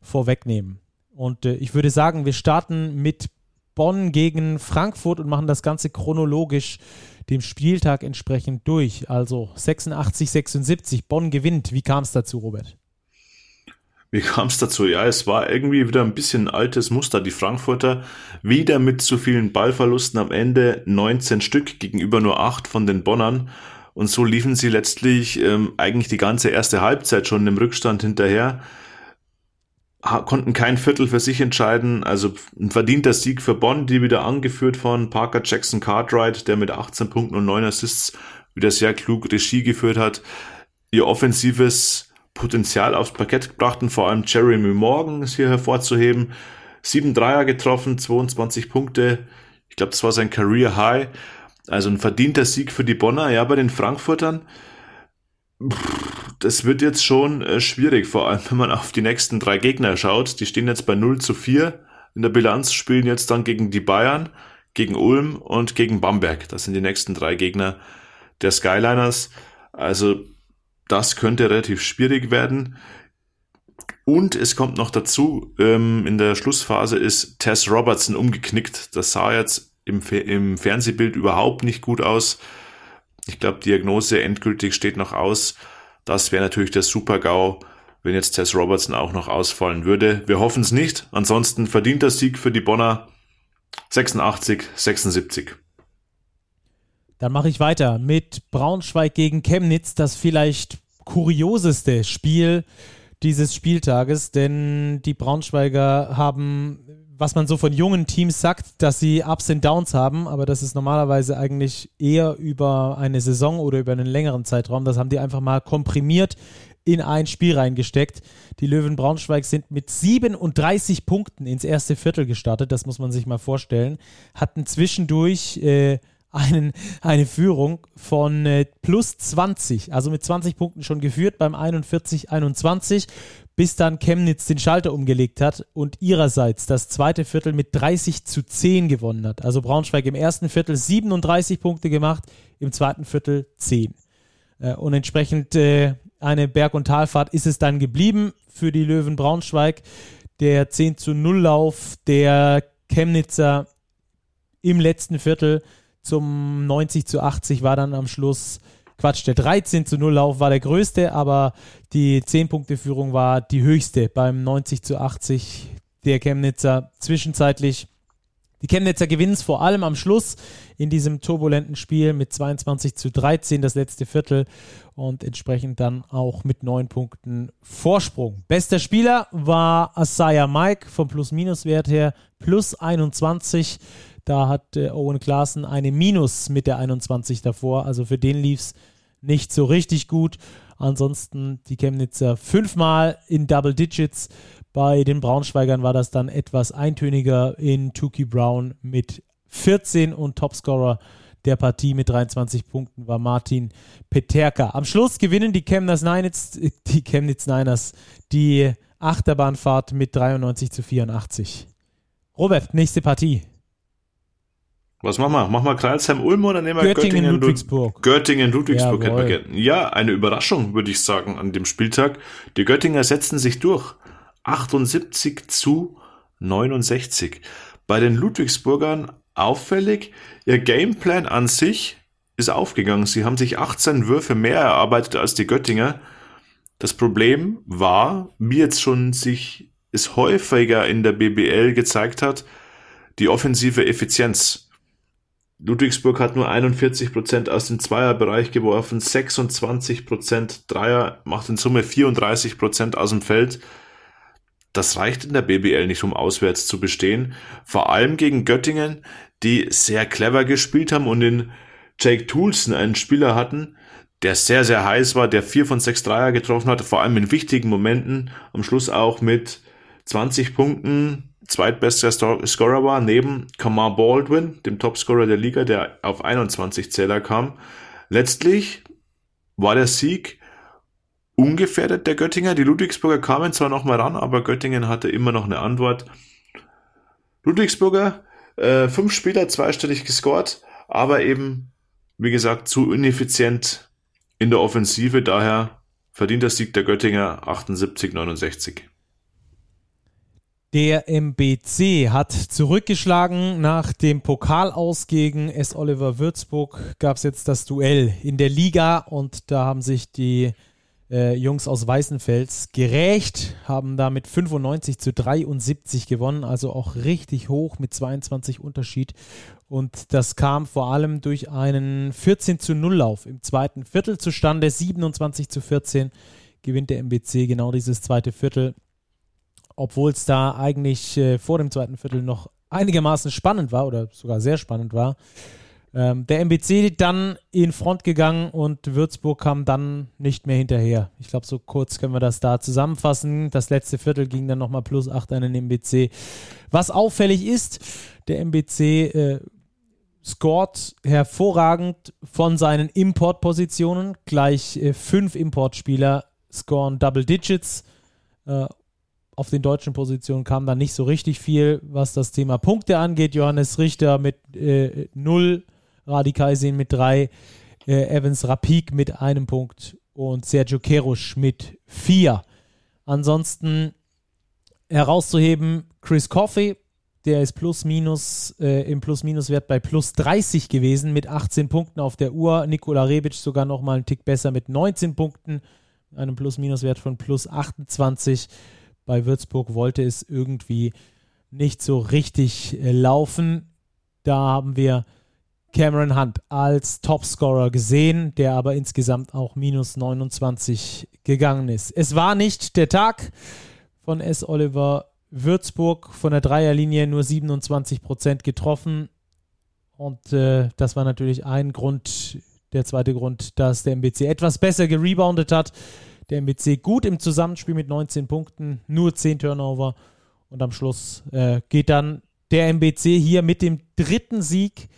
vorwegnehmen. Und äh, ich würde sagen, wir starten mit Bonn gegen Frankfurt und machen das Ganze chronologisch dem Spieltag entsprechend durch. Also 86, 76. Bonn gewinnt. Wie kam es dazu, Robert? Wie kam es dazu? Ja, es war irgendwie wieder ein bisschen altes Muster. Die Frankfurter wieder mit zu vielen Ballverlusten am Ende 19 Stück gegenüber nur 8 von den Bonnern. Und so liefen sie letztlich ähm, eigentlich die ganze erste Halbzeit schon im Rückstand hinterher konnten kein Viertel für sich entscheiden. Also ein verdienter Sieg für Bonn, die wieder angeführt von Parker Jackson Cartwright, der mit 18 Punkten und 9 Assists wieder sehr klug Regie geführt hat. Ihr offensives Potenzial aufs Parkett gebracht und vor allem Jeremy Morgan ist hier hervorzuheben. Sieben Dreier getroffen, 22 Punkte. Ich glaube, das war sein Career High. Also ein verdienter Sieg für die Bonner. Ja, bei den Frankfurtern. Das wird jetzt schon äh, schwierig, vor allem wenn man auf die nächsten drei Gegner schaut. Die stehen jetzt bei 0 zu 4 in der Bilanz, spielen jetzt dann gegen die Bayern, gegen Ulm und gegen Bamberg. Das sind die nächsten drei Gegner der Skyliners. Also das könnte relativ schwierig werden. Und es kommt noch dazu, ähm, in der Schlussphase ist Tess Robertson umgeknickt. Das sah jetzt im, im Fernsehbild überhaupt nicht gut aus. Ich glaube, Diagnose endgültig steht noch aus. Das wäre natürlich der Super-GAU, wenn jetzt Tess Robertson auch noch ausfallen würde. Wir hoffen es nicht. Ansonsten verdient der Sieg für die Bonner 86, 76. Dann mache ich weiter mit Braunschweig gegen Chemnitz, das vielleicht kurioseste Spiel dieses Spieltages, denn die Braunschweiger haben was man so von jungen Teams sagt, dass sie Ups und Downs haben, aber das ist normalerweise eigentlich eher über eine Saison oder über einen längeren Zeitraum. Das haben die einfach mal komprimiert in ein Spiel reingesteckt. Die Löwen Braunschweig sind mit 37 Punkten ins erste Viertel gestartet, das muss man sich mal vorstellen. Hatten zwischendurch äh, einen, eine Führung von äh, plus 20, also mit 20 Punkten schon geführt beim 41-21 bis dann Chemnitz den Schalter umgelegt hat und ihrerseits das zweite Viertel mit 30 zu 10 gewonnen hat. Also Braunschweig im ersten Viertel 37 Punkte gemacht, im zweiten Viertel 10. Äh, und entsprechend äh, eine Berg- und Talfahrt ist es dann geblieben für die Löwen Braunschweig. Der 10 zu 0 Lauf der Chemnitzer im letzten Viertel zum 90 zu 80 war dann am Schluss Quatsch, der 13 zu 0 Lauf war der größte, aber die 10-Punkte-Führung war die höchste beim 90 zu 80 der Chemnitzer zwischenzeitlich. Die Chemnitzer gewinnen es vor allem am Schluss in diesem turbulenten Spiel mit 22 zu 13, das letzte Viertel und entsprechend dann auch mit 9 Punkten Vorsprung. Bester Spieler war Asaya Mike vom Plus-Minus-Wert her plus 21. Da hat äh, Owen Klaassen eine Minus mit der 21 davor. Also für den lief es nicht so richtig gut. Ansonsten die Chemnitzer fünfmal in Double Digits. Bei den Braunschweigern war das dann etwas eintöniger in Tuki Brown mit 14 und Topscorer der Partie mit 23 Punkten war Martin Peterka. Am Schluss gewinnen die Chemnitz Niners, die Chemnitz Niners die Achterbahnfahrt mit 93 zu 84. Robert, nächste Partie. Was machen wir? Machen wir Kreilsheim-Ulm oder nehmen wir Göttingen, Göttingen Ludwigsburg? Göttingen, Ludwigsburg hätten wir gerne. Ja, eine Überraschung, würde ich sagen, an dem Spieltag. Die Göttinger setzen sich durch. 78 zu 69. Bei den Ludwigsburgern auffällig, ihr Gameplan an sich ist aufgegangen. Sie haben sich 18 Würfe mehr erarbeitet als die Göttinger. Das Problem war, wie jetzt schon sich es häufiger in der BBL gezeigt hat, die offensive Effizienz. Ludwigsburg hat nur 41% aus dem Zweierbereich geworfen, 26% Dreier, macht in Summe 34% aus dem Feld. Das reicht in der BBL nicht, um auswärts zu bestehen. Vor allem gegen Göttingen, die sehr clever gespielt haben und in Jake Toulson einen Spieler hatten, der sehr, sehr heiß war, der vier von sechs Dreier getroffen hatte, vor allem in wichtigen Momenten, am Schluss auch mit 20 Punkten, zweitbester Scorer war, neben Kamar Baldwin, dem Topscorer der Liga, der auf 21 Zähler kam. Letztlich war der Sieg ungefährdet der Göttinger. Die Ludwigsburger kamen zwar noch mal ran, aber Göttingen hatte immer noch eine Antwort. Ludwigsburger, äh, fünf Spieler zweistellig gescored, aber eben, wie gesagt, zu ineffizient in der Offensive. Daher verdient der Sieg der Göttinger 78-69. Der MBC hat zurückgeschlagen nach dem Pokalaus gegen S. Oliver Würzburg. Gab es jetzt das Duell in der Liga und da haben sich die äh, Jungs aus Weißenfels gerecht, haben damit 95 zu 73 gewonnen, also auch richtig hoch mit 22 Unterschied. Und das kam vor allem durch einen 14 zu 0 Lauf im zweiten Viertel zustande. 27 zu 14 gewinnt der MBC genau dieses zweite Viertel obwohl es da eigentlich äh, vor dem zweiten Viertel noch einigermaßen spannend war oder sogar sehr spannend war. Ähm, der MBC dann in Front gegangen und Würzburg kam dann nicht mehr hinterher. Ich glaube, so kurz können wir das da zusammenfassen. Das letzte Viertel ging dann nochmal plus 8 an den MBC. Was auffällig ist, der MBC äh, scored hervorragend von seinen Importpositionen. Gleich äh, fünf Importspieler scoren Double Digits. Äh, auf den deutschen Positionen kam dann nicht so richtig viel, was das Thema Punkte angeht. Johannes Richter mit äh, 0, Radikaisin mit 3, äh, Evans Rapik mit einem Punkt und Sergio Kerusch mit 4. Ansonsten herauszuheben, Chris Coffey, der ist plus minus äh, im Plus-Minus-Wert bei plus 30 gewesen mit 18 Punkten auf der Uhr. Nikola Rebic sogar nochmal einen Tick besser mit 19 Punkten, einem Plus-Minus-Wert von plus 28 bei Würzburg wollte es irgendwie nicht so richtig äh, laufen. Da haben wir Cameron Hunt als Topscorer gesehen, der aber insgesamt auch minus 29 gegangen ist. Es war nicht der Tag von S. Oliver Würzburg von der Dreierlinie nur 27 Prozent getroffen. Und äh, das war natürlich ein Grund, der zweite Grund, dass der MBC etwas besser gereboundet hat der MBC gut im Zusammenspiel mit 19 Punkten, nur 10 Turnover. Und am Schluss äh, geht dann der MBC hier mit dem dritten Sieg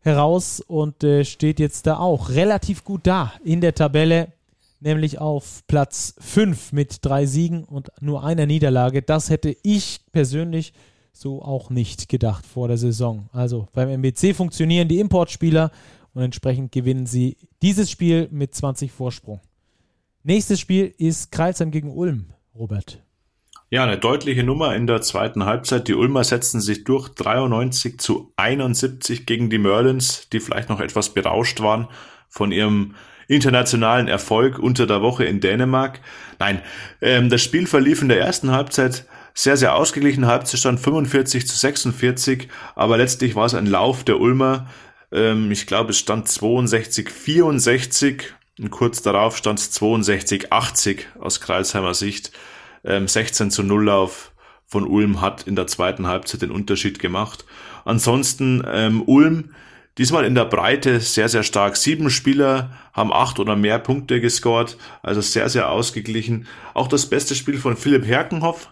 heraus und äh, steht jetzt da auch relativ gut da in der Tabelle, nämlich auf Platz 5 mit drei Siegen und nur einer Niederlage. Das hätte ich persönlich so auch nicht gedacht vor der Saison. Also beim MBC funktionieren die Importspieler und entsprechend gewinnen sie dieses Spiel mit 20 Vorsprung. Nächstes Spiel ist Kreilsheim gegen Ulm, Robert. Ja, eine deutliche Nummer in der zweiten Halbzeit. Die Ulmer setzten sich durch 93 zu 71 gegen die Merlins, die vielleicht noch etwas berauscht waren von ihrem internationalen Erfolg unter der Woche in Dänemark. Nein, ähm, das Spiel verlief in der ersten Halbzeit sehr, sehr ausgeglichen. Halbzeitstand 45 zu 46, aber letztlich war es ein Lauf der Ulmer. Ähm, ich glaube, es stand 62, 64 und kurz darauf stand es 62-80 aus Kreisheimer Sicht. Ähm, 16 zu 0 Lauf von Ulm hat in der zweiten Halbzeit den Unterschied gemacht. Ansonsten ähm, Ulm diesmal in der Breite sehr, sehr stark. Sieben Spieler haben acht oder mehr Punkte gescored, also sehr, sehr ausgeglichen. Auch das beste Spiel von Philipp Herkenhoff,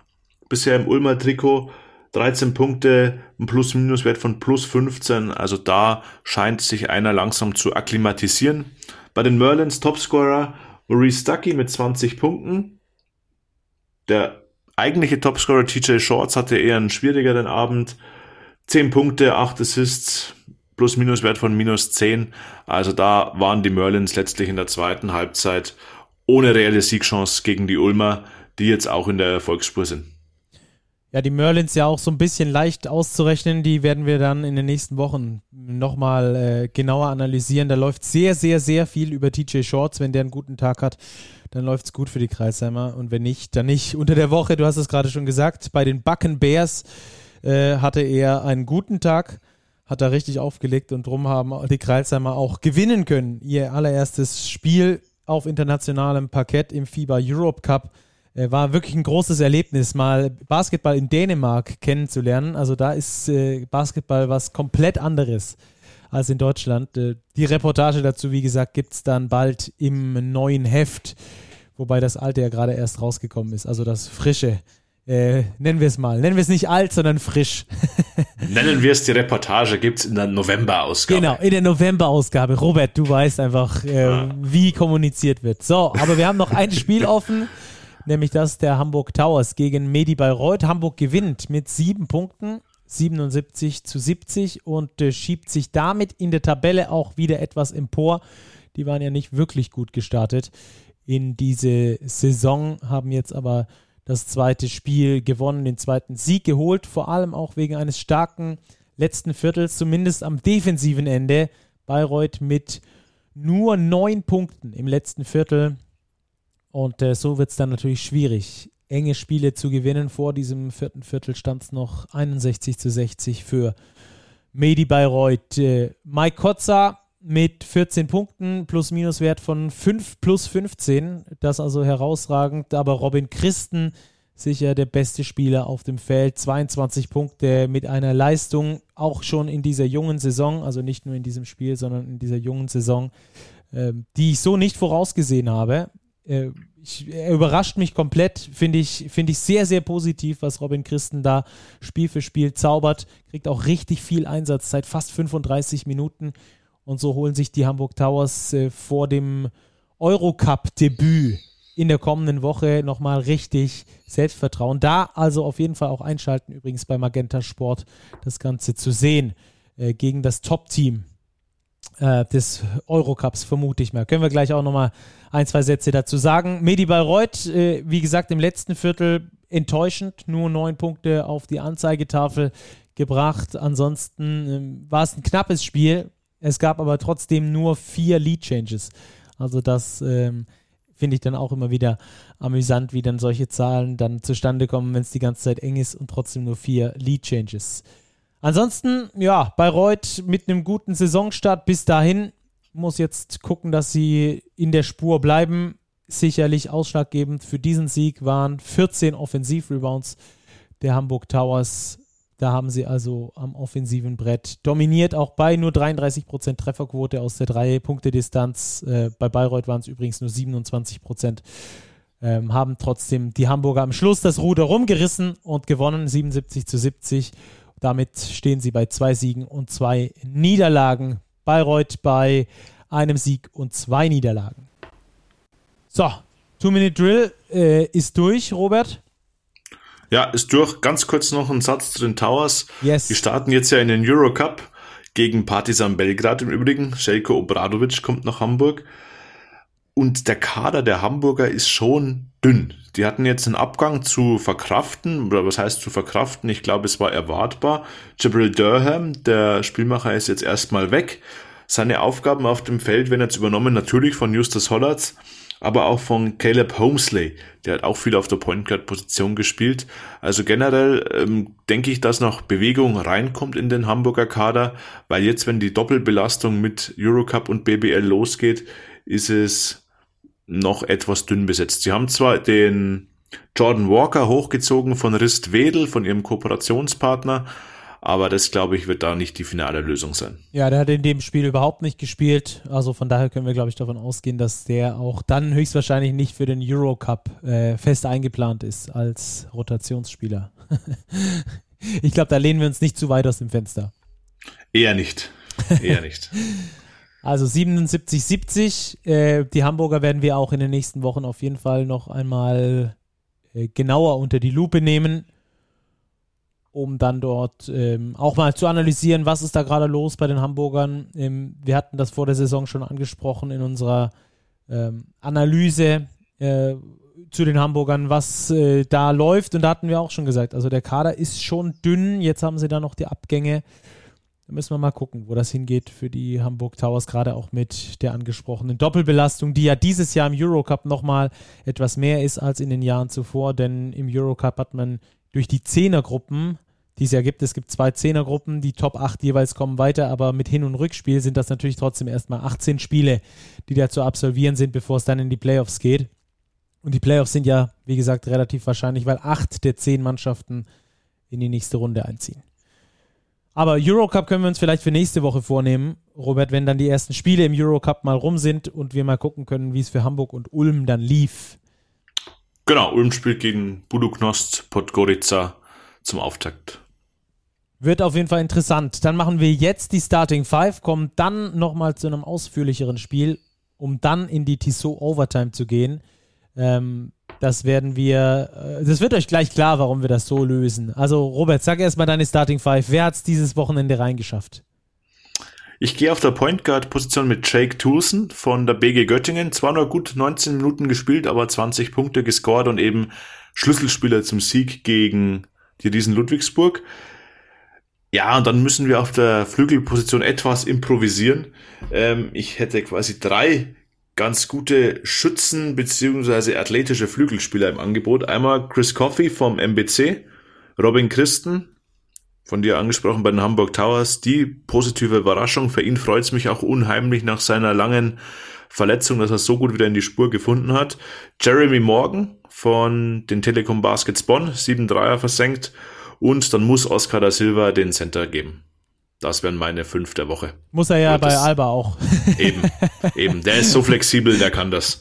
bisher im Ulmer Trikot. 13 Punkte, ein Plus-Minus-Wert von plus 15. Also da scheint sich einer langsam zu akklimatisieren. Bei den Merlins Topscorer Maurice Stuckey mit 20 Punkten. Der eigentliche Topscorer TJ Shorts hatte eher einen schwierigeren Abend. 10 Punkte, 8 Assists, Plus-Minus-Wert von minus 10. Also da waren die Merlins letztlich in der zweiten Halbzeit ohne reelle Siegchance gegen die Ulmer, die jetzt auch in der Erfolgsspur sind. Ja, die Merlins ja auch so ein bisschen leicht auszurechnen, die werden wir dann in den nächsten Wochen nochmal äh, genauer analysieren. Da läuft sehr, sehr, sehr viel über TJ Shorts. Wenn der einen guten Tag hat, dann läuft es gut für die Kreisheimer und wenn nicht, dann nicht. Unter der Woche, du hast es gerade schon gesagt, bei den Bucken Bears äh, hatte er einen guten Tag, hat er richtig aufgelegt und drum haben die Kreisheimer auch gewinnen können. Ihr allererstes Spiel auf internationalem Parkett im FIBA Europe Cup war wirklich ein großes Erlebnis, mal Basketball in Dänemark kennenzulernen. Also da ist äh, Basketball was komplett anderes als in Deutschland. Äh, die Reportage dazu, wie gesagt, gibt es dann bald im neuen Heft, wobei das alte ja gerade erst rausgekommen ist. Also das frische äh, nennen wir es mal. Nennen wir es nicht alt, sondern frisch. nennen wir es die Reportage, gibt es in der November-Ausgabe. Genau, in der November-Ausgabe. Robert, du weißt einfach, äh, ja. wie kommuniziert wird. So, aber wir haben noch ein Spiel offen, nämlich das der Hamburg Towers gegen Medi Bayreuth. Hamburg gewinnt mit sieben Punkten. 77 zu 70 und äh, schiebt sich damit in der Tabelle auch wieder etwas empor. Die waren ja nicht wirklich gut gestartet in diese Saison, haben jetzt aber das zweite Spiel gewonnen, den zweiten Sieg geholt, vor allem auch wegen eines starken letzten Viertels, zumindest am defensiven Ende. Bayreuth mit nur neun Punkten im letzten Viertel. Und äh, so wird es dann natürlich schwierig, enge Spiele zu gewinnen. Vor diesem vierten Viertel stand es noch 61 zu 60 für Medi Bayreuth. Äh, Mike Kotzer mit 14 Punkten, Plus-Minus-Wert von 5 plus 15. Das also herausragend. Aber Robin Christen sicher der beste Spieler auf dem Feld. 22 Punkte mit einer Leistung auch schon in dieser jungen Saison, also nicht nur in diesem Spiel, sondern in dieser jungen Saison, äh, die ich so nicht vorausgesehen habe. Äh, ich, er überrascht mich komplett, finde ich, find ich sehr, sehr positiv, was Robin Christen da Spiel für Spiel zaubert. Kriegt auch richtig viel Einsatzzeit, fast 35 Minuten und so holen sich die Hamburg Towers äh, vor dem Eurocup-Debüt in der kommenden Woche nochmal richtig Selbstvertrauen. Da also auf jeden Fall auch einschalten, übrigens bei Magenta Sport das Ganze zu sehen äh, gegen das Top-Team äh, des Eurocups, vermute ich mal. Können wir gleich auch nochmal ein, zwei Sätze dazu sagen. Medi Bayreuth, äh, wie gesagt, im letzten Viertel enttäuschend, nur neun Punkte auf die Anzeigetafel gebracht. Ansonsten äh, war es ein knappes Spiel, es gab aber trotzdem nur vier Lead Changes. Also das ähm, finde ich dann auch immer wieder amüsant, wie dann solche Zahlen dann zustande kommen, wenn es die ganze Zeit eng ist und trotzdem nur vier Lead Changes. Ansonsten, ja, Bayreuth mit einem guten Saisonstart bis dahin muss jetzt gucken, dass sie in der Spur bleiben. Sicherlich ausschlaggebend für diesen Sieg waren 14 Offensivrebounds der Hamburg Towers da haben sie also am offensiven Brett dominiert, auch bei nur 33% Trefferquote aus der Drei-Punkte-Distanz. Äh, bei Bayreuth waren es übrigens nur 27%. Ähm, haben trotzdem die Hamburger am Schluss das Ruder rumgerissen und gewonnen, 77 zu 70. Damit stehen sie bei zwei Siegen und zwei Niederlagen. Bayreuth bei einem Sieg und zwei Niederlagen. So, Two-Minute-Drill äh, ist durch, Robert. Ja, ist durch. Ganz kurz noch ein Satz zu den Towers. Yes. Wir starten jetzt ja in den Eurocup gegen Partizan Belgrad im Übrigen. Shelko Obradovic kommt nach Hamburg. Und der Kader der Hamburger ist schon dünn. Die hatten jetzt einen Abgang zu verkraften, oder was heißt zu verkraften? Ich glaube, es war erwartbar. Jabril Durham, der Spielmacher, ist jetzt erstmal weg. Seine Aufgaben auf dem Feld werden jetzt übernommen, natürlich von Justus Hollatz aber auch von Caleb Homesley. Der hat auch viel auf der Point Guard Position gespielt. Also generell ähm, denke ich, dass noch Bewegung reinkommt in den Hamburger Kader, weil jetzt, wenn die Doppelbelastung mit Eurocup und BBL losgeht, ist es noch etwas dünn besetzt. Sie haben zwar den Jordan Walker hochgezogen von Rist Wedel, von ihrem Kooperationspartner, aber das, glaube ich, wird da nicht die finale Lösung sein. Ja, der hat in dem Spiel überhaupt nicht gespielt. Also von daher können wir, glaube ich, davon ausgehen, dass der auch dann höchstwahrscheinlich nicht für den Eurocup äh, fest eingeplant ist als Rotationsspieler. ich glaube, da lehnen wir uns nicht zu weit aus dem Fenster. Eher nicht. Eher nicht. Also 77, 70. Äh, die Hamburger werden wir auch in den nächsten Wochen auf jeden Fall noch einmal äh, genauer unter die Lupe nehmen um dann dort ähm, auch mal zu analysieren, was ist da gerade los bei den Hamburgern. Ähm, wir hatten das vor der Saison schon angesprochen in unserer ähm, Analyse äh, zu den Hamburgern, was äh, da läuft. Und da hatten wir auch schon gesagt, also der Kader ist schon dünn. Jetzt haben sie da noch die Abgänge. Da müssen wir mal gucken, wo das hingeht für die Hamburg Towers, gerade auch mit der angesprochenen Doppelbelastung, die ja dieses Jahr im Eurocup nochmal etwas mehr ist als in den Jahren zuvor, denn im Eurocup hat man durch die Zehnergruppen die es ja gibt. Es gibt zwei Zehnergruppen, die Top 8 jeweils kommen weiter, aber mit Hin- und Rückspiel sind das natürlich trotzdem erstmal 18 Spiele, die da zu absolvieren sind, bevor es dann in die Playoffs geht. Und die Playoffs sind ja, wie gesagt, relativ wahrscheinlich, weil acht der zehn Mannschaften in die nächste Runde einziehen. Aber Eurocup können wir uns vielleicht für nächste Woche vornehmen, Robert, wenn dann die ersten Spiele im Eurocup mal rum sind und wir mal gucken können, wie es für Hamburg und Ulm dann lief. Genau, Ulm spielt gegen Buduknost Podgorica zum Auftakt. Wird auf jeden Fall interessant. Dann machen wir jetzt die Starting Five, kommen dann nochmal zu einem ausführlicheren Spiel, um dann in die Tissot Overtime zu gehen. Ähm, das werden wir, äh, das wird euch gleich klar, warum wir das so lösen. Also Robert, sag erstmal deine Starting Five. Wer hat es dieses Wochenende reingeschafft? Ich gehe auf der Point Guard Position mit Jake Toulson von der BG Göttingen. Zwar nur gut 19 Minuten gespielt, aber 20 Punkte gescored und eben Schlüsselspieler zum Sieg gegen die Riesen Ludwigsburg. Ja, und dann müssen wir auf der Flügelposition etwas improvisieren. Ähm, ich hätte quasi drei ganz gute Schützen beziehungsweise athletische Flügelspieler im Angebot. Einmal Chris Coffey vom MBC, Robin Christen, von dir angesprochen bei den Hamburg Towers, die positive Überraschung. Für ihn freut es mich auch unheimlich nach seiner langen Verletzung, dass er so gut wieder in die Spur gefunden hat. Jeremy Morgan von den Telekom Baskets Bonn, 7 Dreier versenkt. Und dann muss Oscar da Silva den Center geben. Das wären meine fünf der Woche. Muss er ja bei Alba auch. Eben, eben. Der ist so flexibel, der kann das.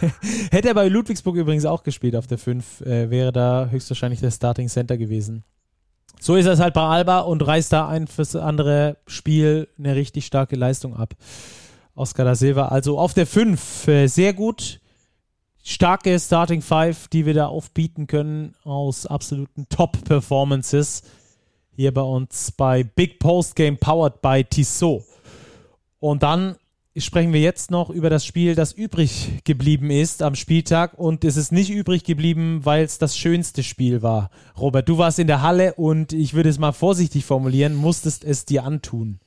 Hätte er bei Ludwigsburg übrigens auch gespielt auf der fünf, äh, wäre da höchstwahrscheinlich der Starting Center gewesen. So ist es halt bei Alba und reißt da ein fürs andere Spiel eine richtig starke Leistung ab. Oscar da Silva, also auf der 5, äh, sehr gut. Starke Starting Five, die wir da aufbieten können aus absoluten Top-Performances hier bei uns bei Big Post Game powered by Tissot. Und dann sprechen wir jetzt noch über das Spiel, das übrig geblieben ist am Spieltag. Und es ist nicht übrig geblieben, weil es das schönste Spiel war. Robert, du warst in der Halle und ich würde es mal vorsichtig formulieren, musstest es dir antun.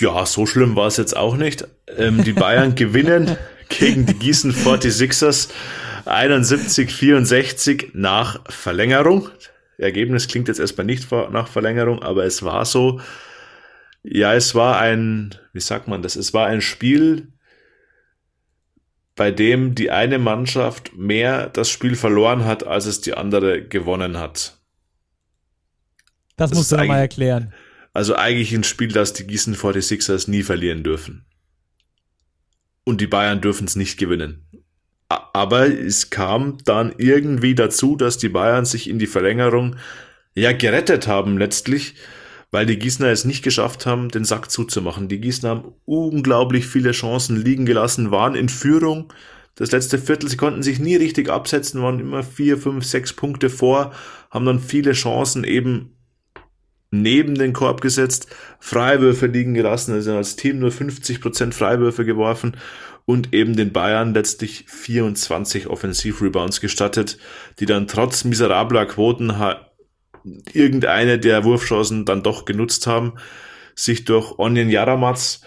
Ja, so schlimm war es jetzt auch nicht. Ähm, die Bayern gewinnen gegen die Gießen 46ers 71-64 nach Verlängerung. Ergebnis klingt jetzt erstmal nicht nach Verlängerung, aber es war so. Ja, es war ein, wie sagt man das? Es war ein Spiel, bei dem die eine Mannschaft mehr das Spiel verloren hat, als es die andere gewonnen hat. Das, das musst du nochmal erklären. Also eigentlich ein Spiel, das die Gießen 46ers nie verlieren dürfen. Und die Bayern dürfen es nicht gewinnen. Aber es kam dann irgendwie dazu, dass die Bayern sich in die Verlängerung ja gerettet haben letztlich, weil die Gießener es nicht geschafft haben, den Sack zuzumachen. Die Gießener haben unglaublich viele Chancen liegen gelassen, waren in Führung. Das letzte Viertel, sie konnten sich nie richtig absetzen, waren immer vier, fünf, sechs Punkte vor, haben dann viele Chancen eben neben den Korb gesetzt, Freiwürfe liegen gelassen, also als Team nur 50% Freiwürfe geworfen und eben den Bayern letztlich 24 Offensivrebounds gestattet, die dann trotz miserabler Quoten irgendeine der Wurfchancen dann doch genutzt haben, sich durch Onion Jaramatz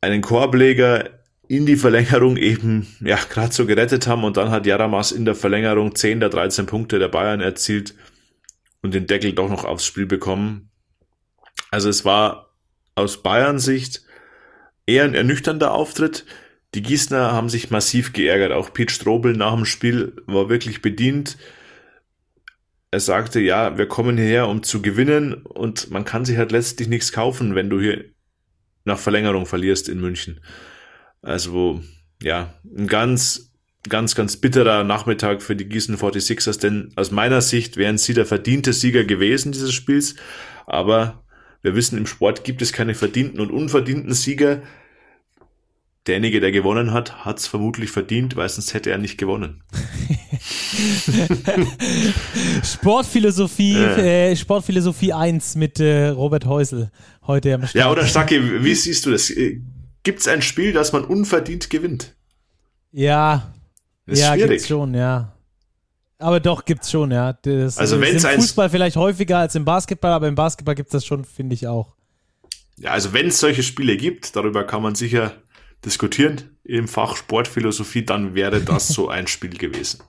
einen Korbleger in die Verlängerung eben ja gerade so gerettet haben und dann hat Jaramas in der Verlängerung 10 der 13 Punkte der Bayern erzielt und den Deckel doch noch aufs Spiel bekommen. Also es war aus Bayern Sicht eher ein ernüchternder Auftritt. Die Gießner haben sich massiv geärgert. Auch Pete Strobel nach dem Spiel war wirklich bedient. Er sagte, ja, wir kommen hierher, um zu gewinnen und man kann sich halt letztlich nichts kaufen, wenn du hier nach Verlängerung verlierst in München. Also, ja, ein ganz, ganz, ganz bitterer Nachmittag für die Gießen 46ers, denn aus meiner Sicht wären sie der verdiente Sieger gewesen dieses Spiels. Aber wir wissen, im Sport gibt es keine verdienten und unverdienten Sieger derjenige, der gewonnen hat, hat es vermutlich verdient, weil sonst hätte er nicht gewonnen. Sportphilosophie, äh. Äh, Sportphilosophie 1 mit äh, Robert Häusel heute am Start. Ja, oder Stacke, wie siehst du das? Äh, Gibt es ein Spiel, das man unverdient gewinnt? Ja, ist ja, schwierig. gibt's schon, ja. Aber doch, gibt's schon, ja. Das also wenn es im Fußball vielleicht häufiger als im Basketball, aber im Basketball gibt's das schon, finde ich auch. Ja, also wenn es solche Spiele gibt, darüber kann man sicher diskutieren im Fach Sportphilosophie, dann wäre das so ein Spiel gewesen.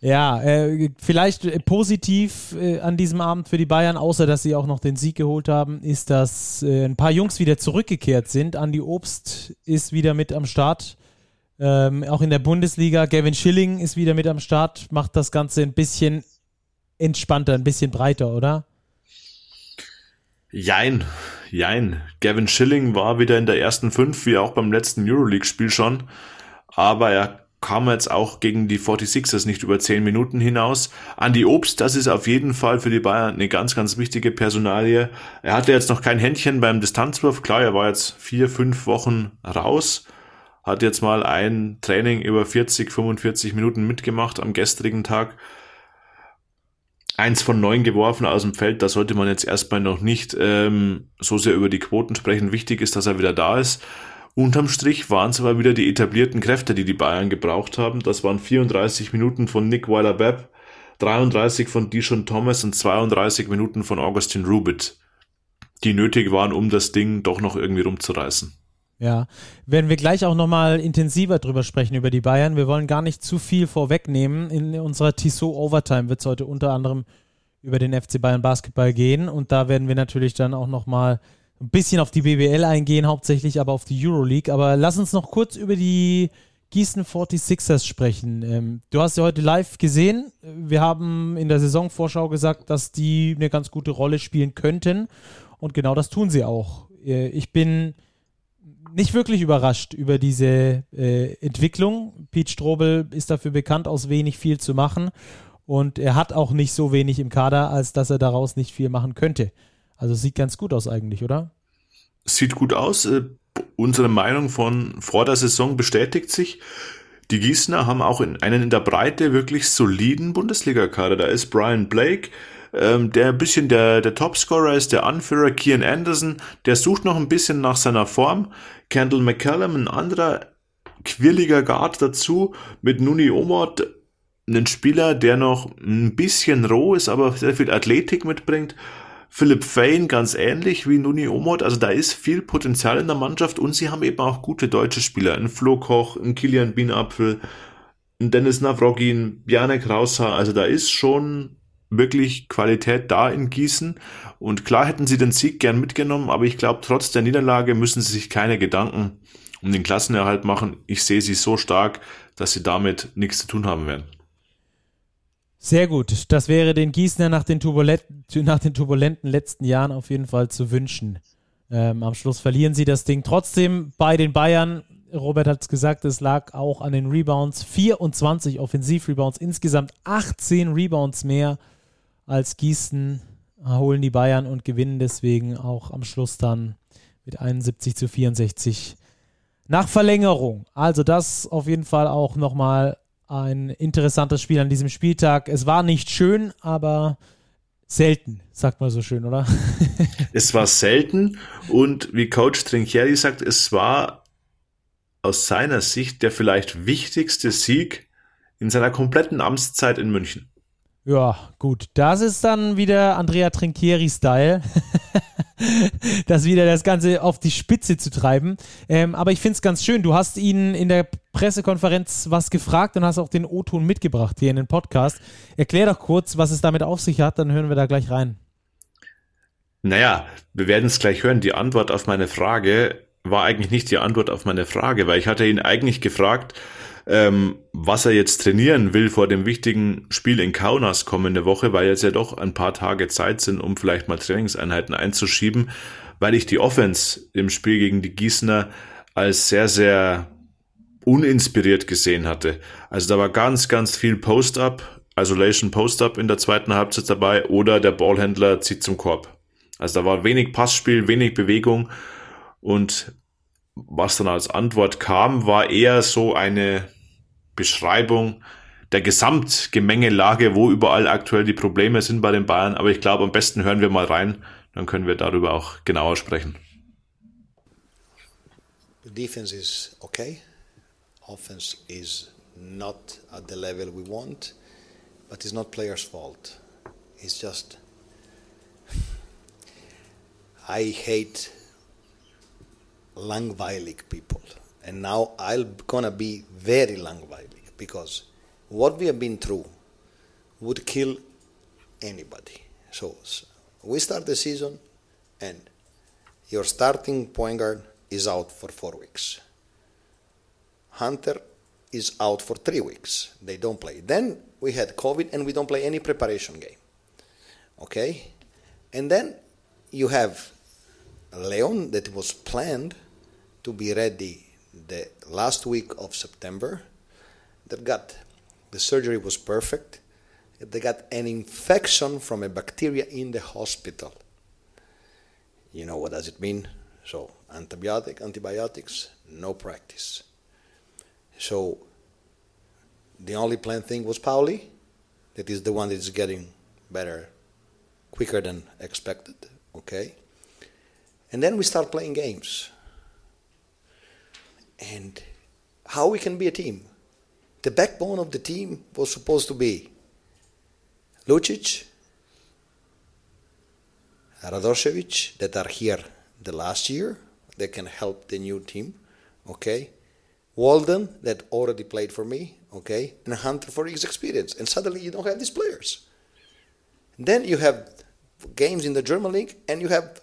Ja, äh, vielleicht äh, positiv äh, an diesem Abend für die Bayern, außer dass sie auch noch den Sieg geholt haben, ist, dass äh, ein paar Jungs wieder zurückgekehrt sind. Andi Obst ist wieder mit am Start. Ähm, auch in der Bundesliga. Gavin Schilling ist wieder mit am Start, macht das Ganze ein bisschen entspannter, ein bisschen breiter, oder? Jein, jein. Gavin Schilling war wieder in der ersten fünf, wie auch beim letzten Euroleague-Spiel schon. Aber er kam jetzt auch gegen die 46ers nicht über 10 Minuten hinaus. Andi Obst, das ist auf jeden Fall für die Bayern eine ganz, ganz wichtige Personalie. Er hatte jetzt noch kein Händchen beim Distanzwurf. Klar, er war jetzt vier, fünf Wochen raus. Hat jetzt mal ein Training über 40, 45 Minuten mitgemacht am gestrigen Tag. Eins von neun geworfen aus dem Feld, da sollte man jetzt erstmal noch nicht ähm, so sehr über die Quoten sprechen. Wichtig ist, dass er wieder da ist. Unterm Strich waren es aber wieder die etablierten Kräfte, die die Bayern gebraucht haben. Das waren 34 Minuten von Nick Weiler-Bepp, 33 von Dijon Thomas und 32 Minuten von Augustin Rubit, die nötig waren, um das Ding doch noch irgendwie rumzureißen. Ja, werden wir gleich auch nochmal intensiver drüber sprechen, über die Bayern. Wir wollen gar nicht zu viel vorwegnehmen. In unserer Tissot Overtime wird es heute unter anderem über den FC Bayern Basketball gehen und da werden wir natürlich dann auch nochmal ein bisschen auf die BBL eingehen, hauptsächlich aber auf die Euroleague. Aber lass uns noch kurz über die Gießen 46ers sprechen. Ähm, du hast ja heute live gesehen. Wir haben in der Saisonvorschau gesagt, dass die eine ganz gute Rolle spielen könnten. Und genau das tun sie auch. Äh, ich bin nicht wirklich überrascht über diese äh, Entwicklung. Pete Strobel ist dafür bekannt, aus wenig viel zu machen. Und er hat auch nicht so wenig im Kader, als dass er daraus nicht viel machen könnte. Also sieht ganz gut aus eigentlich, oder? Sieht gut aus. Äh, unsere Meinung von vor der Saison bestätigt sich. Die Gießener haben auch in, einen in der Breite wirklich soliden Bundesliga-Kader. Da ist Brian Blake, ähm, der ein bisschen der, der Topscorer ist, der Anführer, Kian Anderson, der sucht noch ein bisschen nach seiner Form. Kendall McCallum, ein anderer quirliger Guard dazu, mit Nuni Omot, einen Spieler, der noch ein bisschen roh ist, aber sehr viel Athletik mitbringt. Philipp Fain ganz ähnlich wie Nuni Omot. Also da ist viel Potenzial in der Mannschaft und sie haben eben auch gute deutsche Spieler. Ein Flo Koch, ein Kilian Bienapfel, ein Dennis Navrogin, Bjarne Krauser. Also da ist schon wirklich Qualität da in Gießen. Und klar hätten sie den Sieg gern mitgenommen, aber ich glaube, trotz der Niederlage müssen sie sich keine Gedanken um den Klassenerhalt machen. Ich sehe sie so stark, dass sie damit nichts zu tun haben werden. Sehr gut. Das wäre den Gießener nach den, nach den turbulenten letzten Jahren auf jeden Fall zu wünschen. Ähm, am Schluss verlieren sie das Ding trotzdem bei den Bayern. Robert hat es gesagt, es lag auch an den Rebounds. 24 Offensivrebounds, insgesamt 18 Rebounds mehr als Gießen holen die Bayern und gewinnen deswegen auch am Schluss dann mit 71 zu 64 nach Verlängerung. Also das auf jeden Fall auch nochmal ein interessantes Spiel an diesem Spieltag. Es war nicht schön, aber selten, sagt man so schön, oder? es war selten und wie Coach Trinchieri sagt, es war aus seiner Sicht der vielleicht wichtigste Sieg in seiner kompletten Amtszeit in München. Ja, gut. Das ist dann wieder Andrea Trinchieri-Style. das wieder das Ganze auf die Spitze zu treiben. Ähm, aber ich finde es ganz schön. Du hast ihn in der Pressekonferenz was gefragt und hast auch den O-Ton mitgebracht hier in den Podcast. Erklär doch kurz, was es damit auf sich hat, dann hören wir da gleich rein. Naja, wir werden es gleich hören. Die Antwort auf meine Frage war eigentlich nicht die Antwort auf meine Frage, weil ich hatte ihn eigentlich gefragt, ähm, was er jetzt trainieren will vor dem wichtigen Spiel in Kaunas kommende Woche, weil jetzt ja doch ein paar Tage Zeit sind, um vielleicht mal Trainingseinheiten einzuschieben, weil ich die Offense im Spiel gegen die Gießener als sehr, sehr uninspiriert gesehen hatte. Also da war ganz, ganz viel Post-up, Isolation Post-up in der zweiten Halbzeit dabei oder der Ballhändler zieht zum Korb. Also da war wenig Passspiel, wenig Bewegung und was dann als Antwort kam, war eher so eine Beschreibung der Gesamtgemengelage, wo überall aktuell die Probleme sind bei den Bayern. Aber ich glaube, am besten hören wir mal rein, dann können wir darüber auch genauer sprechen. The defense is okay. Offense is not at the level we want, but it's not players' fault. It's just I hate langweilig people. And now I'm gonna be very langweilig because what we have been through would kill anybody. So, so we start the season and your starting point guard is out for four weeks. Hunter is out for three weeks. They don't play. Then we had COVID and we don't play any preparation game. Okay? And then you have Leon that was planned to be ready the last week of September, that got the surgery was perfect. They got an infection from a bacteria in the hospital. You know what does it mean? So antibiotic, antibiotics, no practice. So the only planned thing was Pauli. That is the one that is getting better quicker than expected. Okay. And then we start playing games. And how we can be a team. The backbone of the team was supposed to be Lucic, Radosevic, that are here the last year, they can help the new team, okay? Walden, that already played for me, okay? And Hunter for his experience. And suddenly you don't have these players. Then you have games in the German league, and you have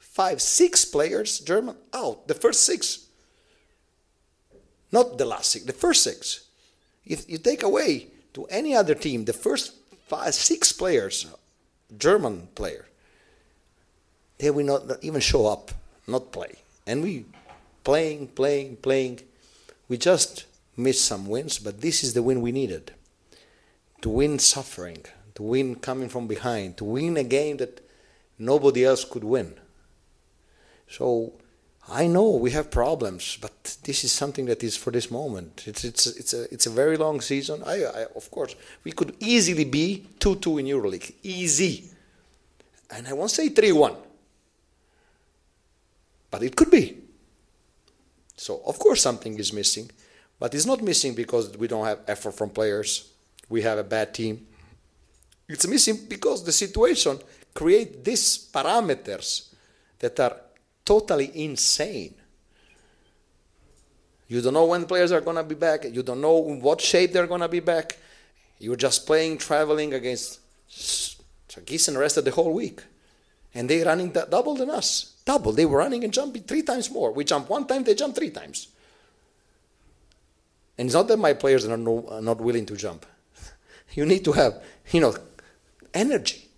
five, six players, German, out. The first six. Not the last six, the first six. If you take away to any other team the first five, six players, German player, they will not even show up, not play. And we playing, playing, playing. We just missed some wins, but this is the win we needed. To win suffering, to win coming from behind, to win a game that nobody else could win. So I know we have problems, but this is something that is for this moment. It's it's it's a it's a very long season. I, I of course we could easily be two two in EuroLeague, easy, and I won't say three one, but it could be. So of course something is missing, but it's not missing because we don't have effort from players. We have a bad team. It's missing because the situation create these parameters that are totally insane. You don't know when players are going to be back. You don't know what shape they're going to be back. You're just playing, traveling against Gießen rested the rest of the whole week. And they running double than us. Double. They were running and jumping three times more. We jump one time, they jump three times. And it's not that my players are, no, are not willing to jump. You need to have, you know, energy.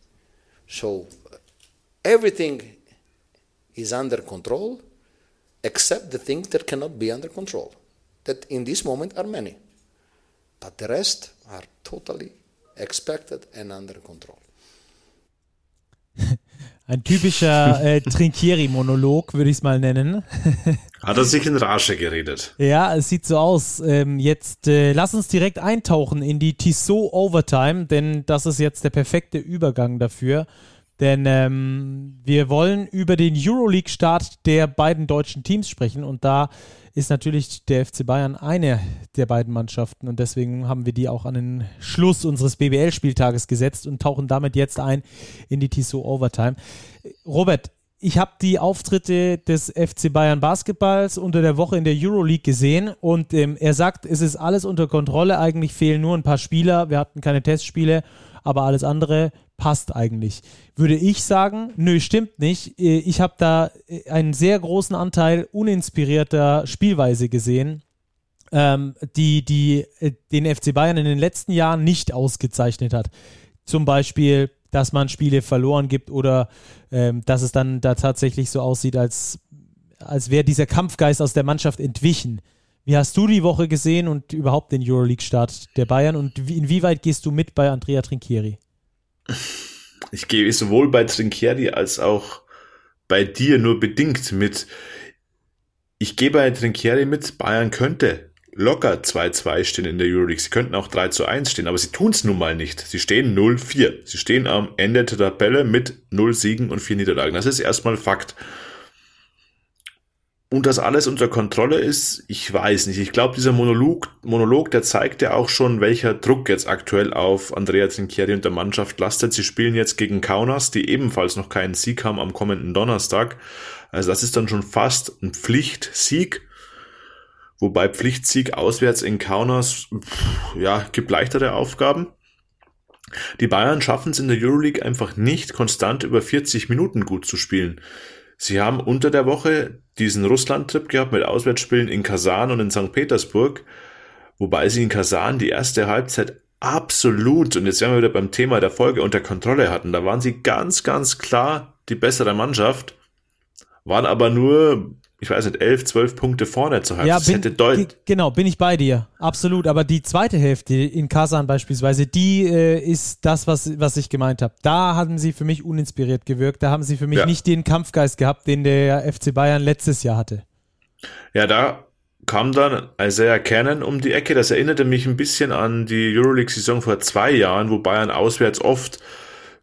So everything is under control, except the things that cannot be under control, that in this moment are many. But the rest are totally expected and under control. Ein typischer äh, Trinkieri-Monolog, würde ich es mal nennen. Hat er sich in Rage geredet? Ja, es sieht so aus. Ähm, jetzt äh, lass uns direkt eintauchen in die Tissot Overtime, denn das ist jetzt der perfekte Übergang dafür. Denn ähm, wir wollen über den Euroleague-Start der beiden deutschen Teams sprechen und da ist natürlich der FC Bayern eine der beiden Mannschaften und deswegen haben wir die auch an den Schluss unseres BBL-Spieltages gesetzt und tauchen damit jetzt ein in die Tissot Overtime. Robert, ich habe die Auftritte des FC Bayern Basketballs unter der Woche in der Euroleague gesehen und ähm, er sagt, es ist alles unter Kontrolle, eigentlich fehlen nur ein paar Spieler, wir hatten keine Testspiele, aber alles andere passt eigentlich. Würde ich sagen, nö, stimmt nicht. Äh, ich habe da äh, einen sehr großen Anteil uninspirierter Spielweise gesehen, ähm, die, die äh, den FC Bayern in den letzten Jahren nicht ausgezeichnet hat. Zum Beispiel, dass man Spiele verloren gibt oder ähm, dass es dann da tatsächlich so aussieht, als, als wäre dieser Kampfgeist aus der Mannschaft entwichen. Wie hast du die Woche gesehen und überhaupt den Euroleague-Start der Bayern und wie, inwieweit gehst du mit bei Andrea Trinchieri? Ich gehe sowohl bei Trinchieri als auch bei dir nur bedingt mit. Ich gehe bei Trinchieri mit, Bayern könnte locker 2-2 stehen in der Euroleague. Sie könnten auch 3 1 stehen, aber sie tun es nun mal nicht. Sie stehen 0-4. Sie stehen am Ende der Tabelle mit 0 Siegen und 4 Niederlagen. Das ist erstmal Fakt. Und das alles unter Kontrolle ist, ich weiß nicht. Ich glaube, dieser Monolog, Monolog, der zeigt ja auch schon, welcher Druck jetzt aktuell auf Andrea Trinchieri und der Mannschaft lastet. Sie spielen jetzt gegen Kaunas, die ebenfalls noch keinen Sieg haben am kommenden Donnerstag. Also das ist dann schon fast ein Pflichtsieg. Wobei Pflichtsieg auswärts in Kaunas, ja, gibt leichtere Aufgaben. Die Bayern schaffen es in der Euroleague einfach nicht, konstant über 40 Minuten gut zu spielen. Sie haben unter der Woche diesen Russland-Trip gehabt mit Auswärtsspielen in Kasan und in St. Petersburg, wobei sie in Kasan die erste Halbzeit absolut, und jetzt wären wir wieder beim Thema der Folge, unter Kontrolle hatten. Da waren sie ganz, ganz klar die bessere Mannschaft, waren aber nur ich weiß nicht, elf, zwölf Punkte vorne zu halten. Ja, bin, genau, bin ich bei dir. Absolut. Aber die zweite Hälfte in Kasan beispielsweise, die äh, ist das, was, was ich gemeint habe. Da haben sie für mich uninspiriert gewirkt. Da haben sie für mich ja. nicht den Kampfgeist gehabt, den der FC Bayern letztes Jahr hatte. Ja, da kam dann Isaiah Cannon um die Ecke. Das erinnerte mich ein bisschen an die Euroleague-Saison vor zwei Jahren, wo Bayern auswärts oft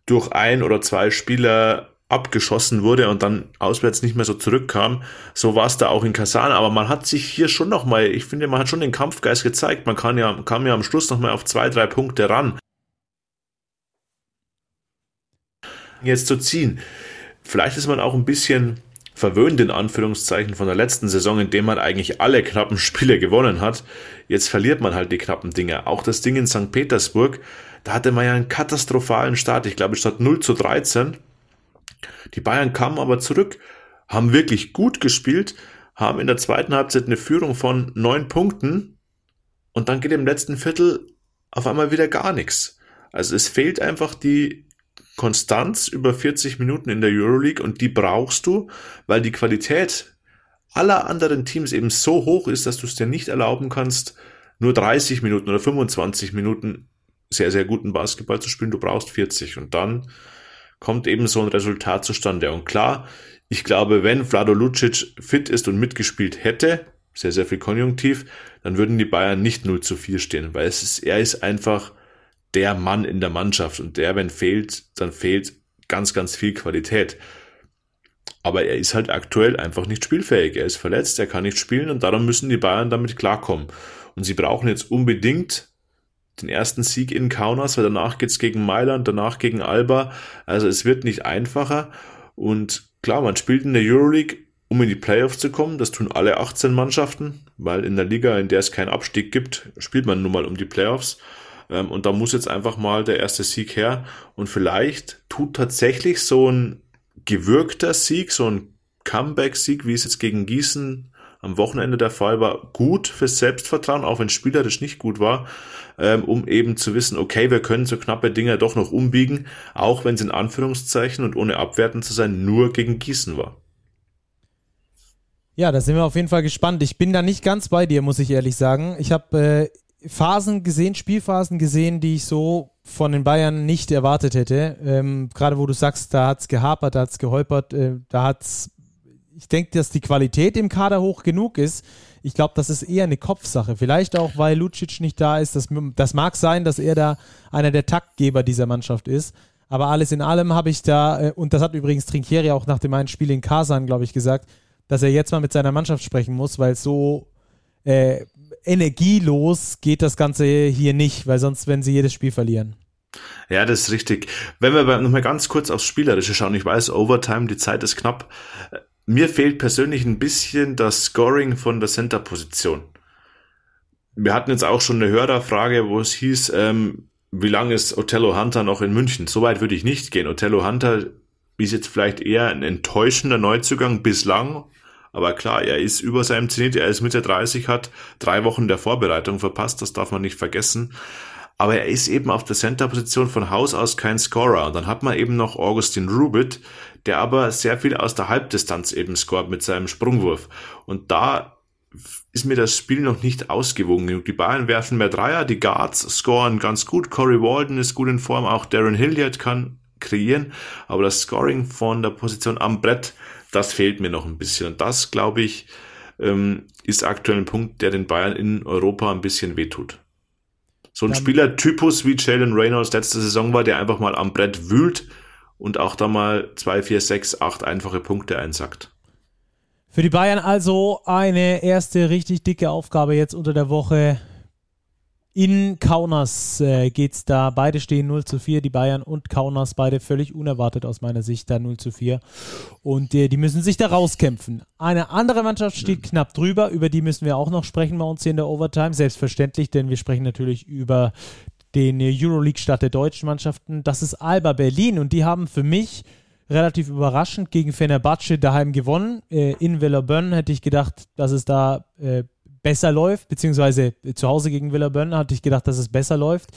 durch ein oder zwei Spieler abgeschossen wurde und dann auswärts nicht mehr so zurückkam. So war es da auch in Kasan, aber man hat sich hier schon nochmal, ich finde, man hat schon den Kampfgeist gezeigt. Man kann ja, kam ja am Schluss nochmal auf zwei, drei Punkte ran. Jetzt zu ziehen. Vielleicht ist man auch ein bisschen verwöhnt in Anführungszeichen von der letzten Saison, in dem man eigentlich alle knappen Spiele gewonnen hat. Jetzt verliert man halt die knappen Dinge. Auch das Ding in St. Petersburg, da hatte man ja einen katastrophalen Start. Ich glaube, statt 0 zu 13 die Bayern kamen aber zurück, haben wirklich gut gespielt, haben in der zweiten Halbzeit eine Führung von neun Punkten und dann geht im letzten Viertel auf einmal wieder gar nichts. Also es fehlt einfach die Konstanz über 40 Minuten in der Euroleague und die brauchst du, weil die Qualität aller anderen Teams eben so hoch ist, dass du es dir nicht erlauben kannst, nur 30 Minuten oder 25 Minuten sehr, sehr guten Basketball zu spielen. Du brauchst 40 und dann kommt eben so ein Resultat zustande. Und klar, ich glaube, wenn Vlado Lucic fit ist und mitgespielt hätte, sehr, sehr viel Konjunktiv, dann würden die Bayern nicht 0 zu 4 stehen, weil es ist, er ist einfach der Mann in der Mannschaft und der, wenn fehlt, dann fehlt ganz, ganz viel Qualität. Aber er ist halt aktuell einfach nicht spielfähig. Er ist verletzt, er kann nicht spielen und darum müssen die Bayern damit klarkommen. Und sie brauchen jetzt unbedingt den ersten Sieg in Kaunas, weil danach geht's gegen Mailand, danach gegen Alba. Also es wird nicht einfacher. Und klar, man spielt in der Euroleague, um in die Playoffs zu kommen. Das tun alle 18 Mannschaften, weil in der Liga, in der es keinen Abstieg gibt, spielt man nun mal um die Playoffs. Ähm, und da muss jetzt einfach mal der erste Sieg her. Und vielleicht tut tatsächlich so ein gewürgter Sieg, so ein Comeback-Sieg, wie es jetzt gegen Gießen am Wochenende der Fall war, gut fürs Selbstvertrauen, auch wenn spielerisch nicht gut war, ähm, um eben zu wissen, okay, wir können so knappe Dinge doch noch umbiegen, auch wenn es in Anführungszeichen und ohne abwertend zu sein nur gegen Gießen war. Ja, da sind wir auf jeden Fall gespannt. Ich bin da nicht ganz bei dir, muss ich ehrlich sagen. Ich habe äh, Phasen gesehen, Spielphasen gesehen, die ich so von den Bayern nicht erwartet hätte. Ähm, Gerade wo du sagst, da hat es gehapert, da hat es geholpert, äh, da hat es ich denke, dass die Qualität im Kader hoch genug ist. Ich glaube, das ist eher eine Kopfsache. Vielleicht auch, weil Lucic nicht da ist. Das, das mag sein, dass er da einer der Taktgeber dieser Mannschaft ist. Aber alles in allem habe ich da, äh, und das hat übrigens Trinkieri auch nach dem einen Spiel in Kasan, glaube ich, gesagt, dass er jetzt mal mit seiner Mannschaft sprechen muss, weil so äh, energielos geht das Ganze hier nicht, weil sonst werden sie jedes Spiel verlieren. Ja, das ist richtig. Wenn wir nochmal ganz kurz aufs Spielerische schauen, ich weiß, Overtime, die Zeit ist knapp. Mir fehlt persönlich ein bisschen das Scoring von der Center-Position. Wir hatten jetzt auch schon eine Hörerfrage, wo es hieß, ähm, wie lange ist Othello Hunter noch in München? Soweit würde ich nicht gehen. Othello Hunter ist jetzt vielleicht eher ein enttäuschender Neuzugang bislang. Aber klar, er ist über seinem Zenit, er ist Mitte 30, hat drei Wochen der Vorbereitung verpasst, das darf man nicht vergessen. Aber er ist eben auf der Center-Position von Haus aus kein Scorer. Und dann hat man eben noch Augustin Rubit, der aber sehr viel aus der Halbdistanz eben scoret mit seinem Sprungwurf. Und da ist mir das Spiel noch nicht ausgewogen genug. Die Bayern werfen mehr Dreier, die Guards scoren ganz gut, Corey Walden ist gut in Form, auch Darren Hilliard kann kreieren, aber das Scoring von der Position am Brett, das fehlt mir noch ein bisschen. Und das, glaube ich, ähm, ist aktuell ein Punkt, der den Bayern in Europa ein bisschen wehtut. So ein Spielertypus wie Jalen Reynolds letzte Saison war, der einfach mal am Brett wühlt und auch da mal 2, 4, 6, 8 einfache Punkte einsackt. Für die Bayern also eine erste richtig dicke Aufgabe jetzt unter der Woche. In Kaunas äh, es da. Beide stehen 0 zu 4, die Bayern und Kaunas, beide völlig unerwartet aus meiner Sicht da 0 zu 4. Und äh, die müssen sich da rauskämpfen. Eine andere Mannschaft steht knapp drüber, über die müssen wir auch noch sprechen bei uns hier in der Overtime. Selbstverständlich, denn wir sprechen natürlich über den Euroleague-Start der deutschen Mannschaften. Das ist Alba Berlin und die haben für mich relativ überraschend gegen Fenerbahce daheim gewonnen. Äh, in Villeurbanne hätte ich gedacht, dass es da äh, besser läuft, beziehungsweise zu Hause gegen Villabön hatte ich gedacht, dass es besser läuft.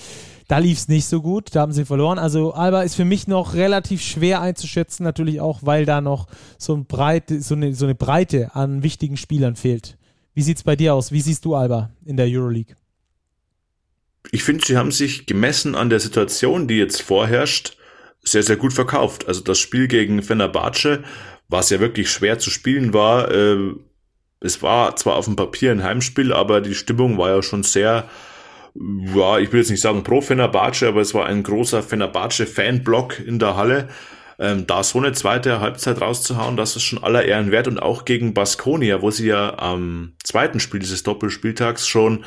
Da lief es nicht so gut, da haben sie verloren. Also Alba ist für mich noch relativ schwer einzuschätzen, natürlich auch, weil da noch so, ein Breite, so, eine, so eine Breite an wichtigen Spielern fehlt. Wie sieht es bei dir aus? Wie siehst du Alba in der Euroleague? Ich finde, sie haben sich gemessen an der Situation, die jetzt vorherrscht, sehr, sehr gut verkauft. Also das Spiel gegen Fenerbahce, was ja wirklich schwer zu spielen war, äh, es war zwar auf dem Papier ein Heimspiel, aber die Stimmung war ja schon sehr ja, ich will jetzt nicht sagen pro Fenerbahce, aber es war ein großer Fenerbahce-Fanblock in der Halle. Ähm, da so eine zweite Halbzeit rauszuhauen, das ist schon aller Ehren wert und auch gegen Baskonia, wo sie ja am zweiten Spiel dieses Doppelspieltags schon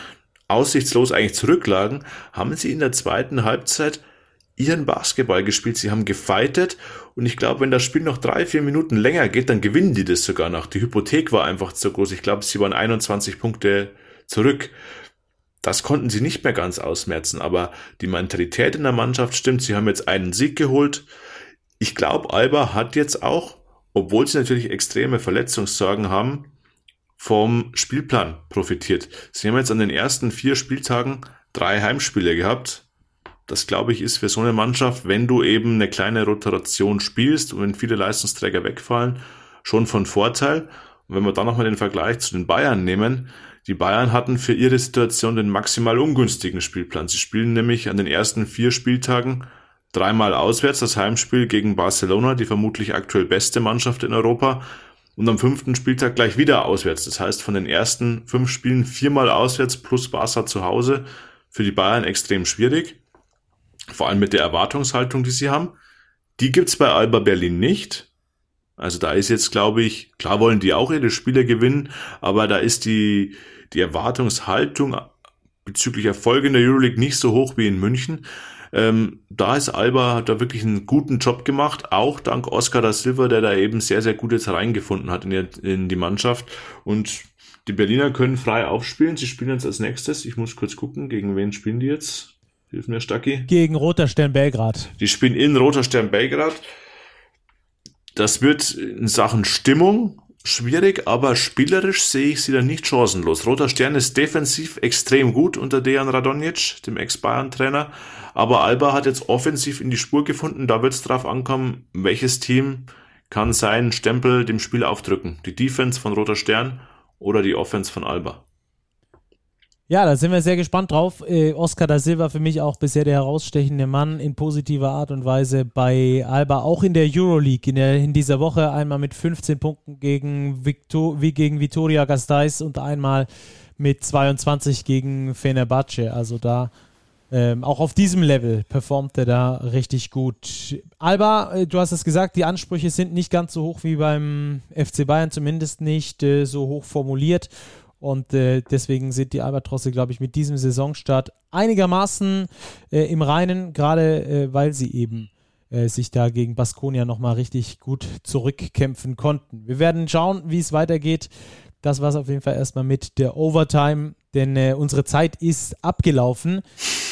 aussichtslos eigentlich zurücklagen, haben sie in der zweiten Halbzeit ihren Basketball gespielt. Sie haben gefeitet und ich glaube, wenn das Spiel noch drei, vier Minuten länger geht, dann gewinnen die das sogar noch. Die Hypothek war einfach zu groß. Ich glaube, sie waren 21 Punkte zurück. Das konnten sie nicht mehr ganz ausmerzen, aber die Mentalität in der Mannschaft stimmt. Sie haben jetzt einen Sieg geholt. Ich glaube, Alba hat jetzt auch, obwohl sie natürlich extreme Verletzungssorgen haben, vom Spielplan profitiert. Sie haben jetzt an den ersten vier Spieltagen drei Heimspiele gehabt. Das glaube ich ist für so eine Mannschaft, wenn du eben eine kleine Rotation spielst und wenn viele Leistungsträger wegfallen, schon von Vorteil. Und wenn wir dann nochmal den Vergleich zu den Bayern nehmen, die Bayern hatten für ihre Situation den maximal ungünstigen Spielplan. Sie spielen nämlich an den ersten vier Spieltagen dreimal auswärts, das Heimspiel gegen Barcelona, die vermutlich aktuell beste Mannschaft in Europa, und am fünften Spieltag gleich wieder auswärts. Das heißt, von den ersten fünf Spielen viermal auswärts plus Barca zu Hause für die Bayern extrem schwierig. Vor allem mit der Erwartungshaltung, die sie haben. Die gibt's bei Alba Berlin nicht. Also da ist jetzt, glaube ich, klar wollen die auch ihre Spiele gewinnen, aber da ist die, die Erwartungshaltung bezüglich Erfolge in der Euroleague nicht so hoch wie in München. Ähm, da ist Alba, hat da wirklich einen guten Job gemacht, auch dank Oscar da Silva, der da eben sehr, sehr gut jetzt reingefunden hat in die, in die Mannschaft. Und die Berliner können frei aufspielen. Sie spielen jetzt als nächstes. Ich muss kurz gucken, gegen wen spielen die jetzt? Hilf mir, Stacki. Gegen Roter Stern Belgrad. Die spielen in Roter Stern Belgrad. Das wird in Sachen Stimmung schwierig, aber spielerisch sehe ich sie dann nicht chancenlos. Roter Stern ist defensiv extrem gut unter Dejan Radonjic, dem Ex-Bayern-Trainer, aber Alba hat jetzt offensiv in die Spur gefunden. Da wird es drauf ankommen, welches Team kann seinen Stempel dem Spiel aufdrücken. Die Defense von Roter Stern oder die Offense von Alba. Ja, da sind wir sehr gespannt drauf. Äh, Oscar da Silva für mich auch bisher der herausstechende Mann in positiver Art und Weise bei Alba, auch in der Euroleague. In, der, in dieser Woche einmal mit 15 Punkten gegen, Victor, wie gegen Vitoria Gasteiz und einmal mit 22 gegen Fenerbahce. Also da ähm, auch auf diesem Level performt er da richtig gut. Alba, äh, du hast es gesagt, die Ansprüche sind nicht ganz so hoch wie beim FC Bayern, zumindest nicht äh, so hoch formuliert. Und äh, deswegen sind die Albatrosse, glaube ich, mit diesem Saisonstart einigermaßen äh, im Reinen, gerade äh, weil sie eben äh, sich da gegen Baskonia nochmal richtig gut zurückkämpfen konnten. Wir werden schauen, wie es weitergeht. Das war es auf jeden Fall erstmal mit der Overtime denn äh, unsere Zeit ist abgelaufen.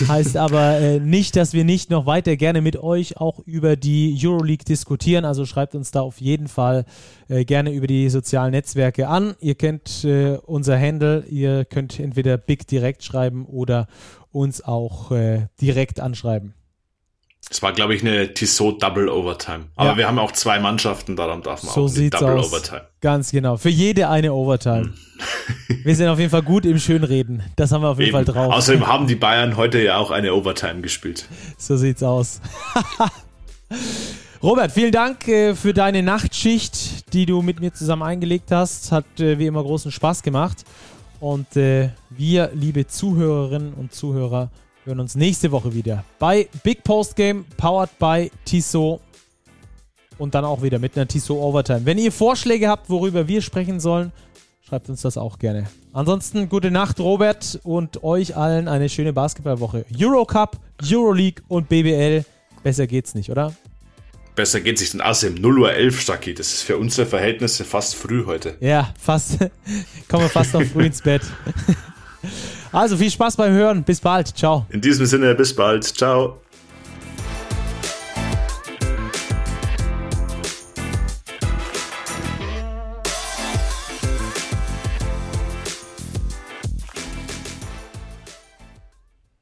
Heißt aber äh, nicht, dass wir nicht noch weiter gerne mit euch auch über die Euroleague diskutieren. Also schreibt uns da auf jeden Fall äh, gerne über die sozialen Netzwerke an. Ihr kennt äh, unser Handle. Ihr könnt entweder Big direkt schreiben oder uns auch äh, direkt anschreiben. Es war, glaube ich, eine Tissot Double Overtime. Aber ja. wir haben auch zwei Mannschaften, darum darf man so auch sieht's Double aus. Overtime. Ganz genau. Für jede eine Overtime. Hm. wir sind auf jeden Fall gut im Schönreden. Das haben wir auf jeden Eben. Fall drauf. Außerdem haben die Bayern heute ja auch eine Overtime gespielt. So sieht's aus. Robert, vielen Dank äh, für deine Nachtschicht, die du mit mir zusammen eingelegt hast. Hat äh, wie immer großen Spaß gemacht. Und äh, wir, liebe Zuhörerinnen und Zuhörer, wir hören uns nächste Woche wieder bei Big Post Game, powered by Tissot. Und dann auch wieder mit einer Tissot Overtime. Wenn ihr Vorschläge habt, worüber wir sprechen sollen, schreibt uns das auch gerne. Ansonsten gute Nacht, Robert, und euch allen eine schöne Basketballwoche. Eurocup, Euroleague und BBL. Besser geht's nicht, oder? Besser geht's nicht. Und außerdem 0 Uhr 11, Stacki. Das ist für unsere Verhältnisse fast früh heute. Ja, fast. Kommen wir fast noch früh ins Bett. Also viel Spaß beim Hören. Bis bald. Ciao. In diesem Sinne, bis bald. Ciao.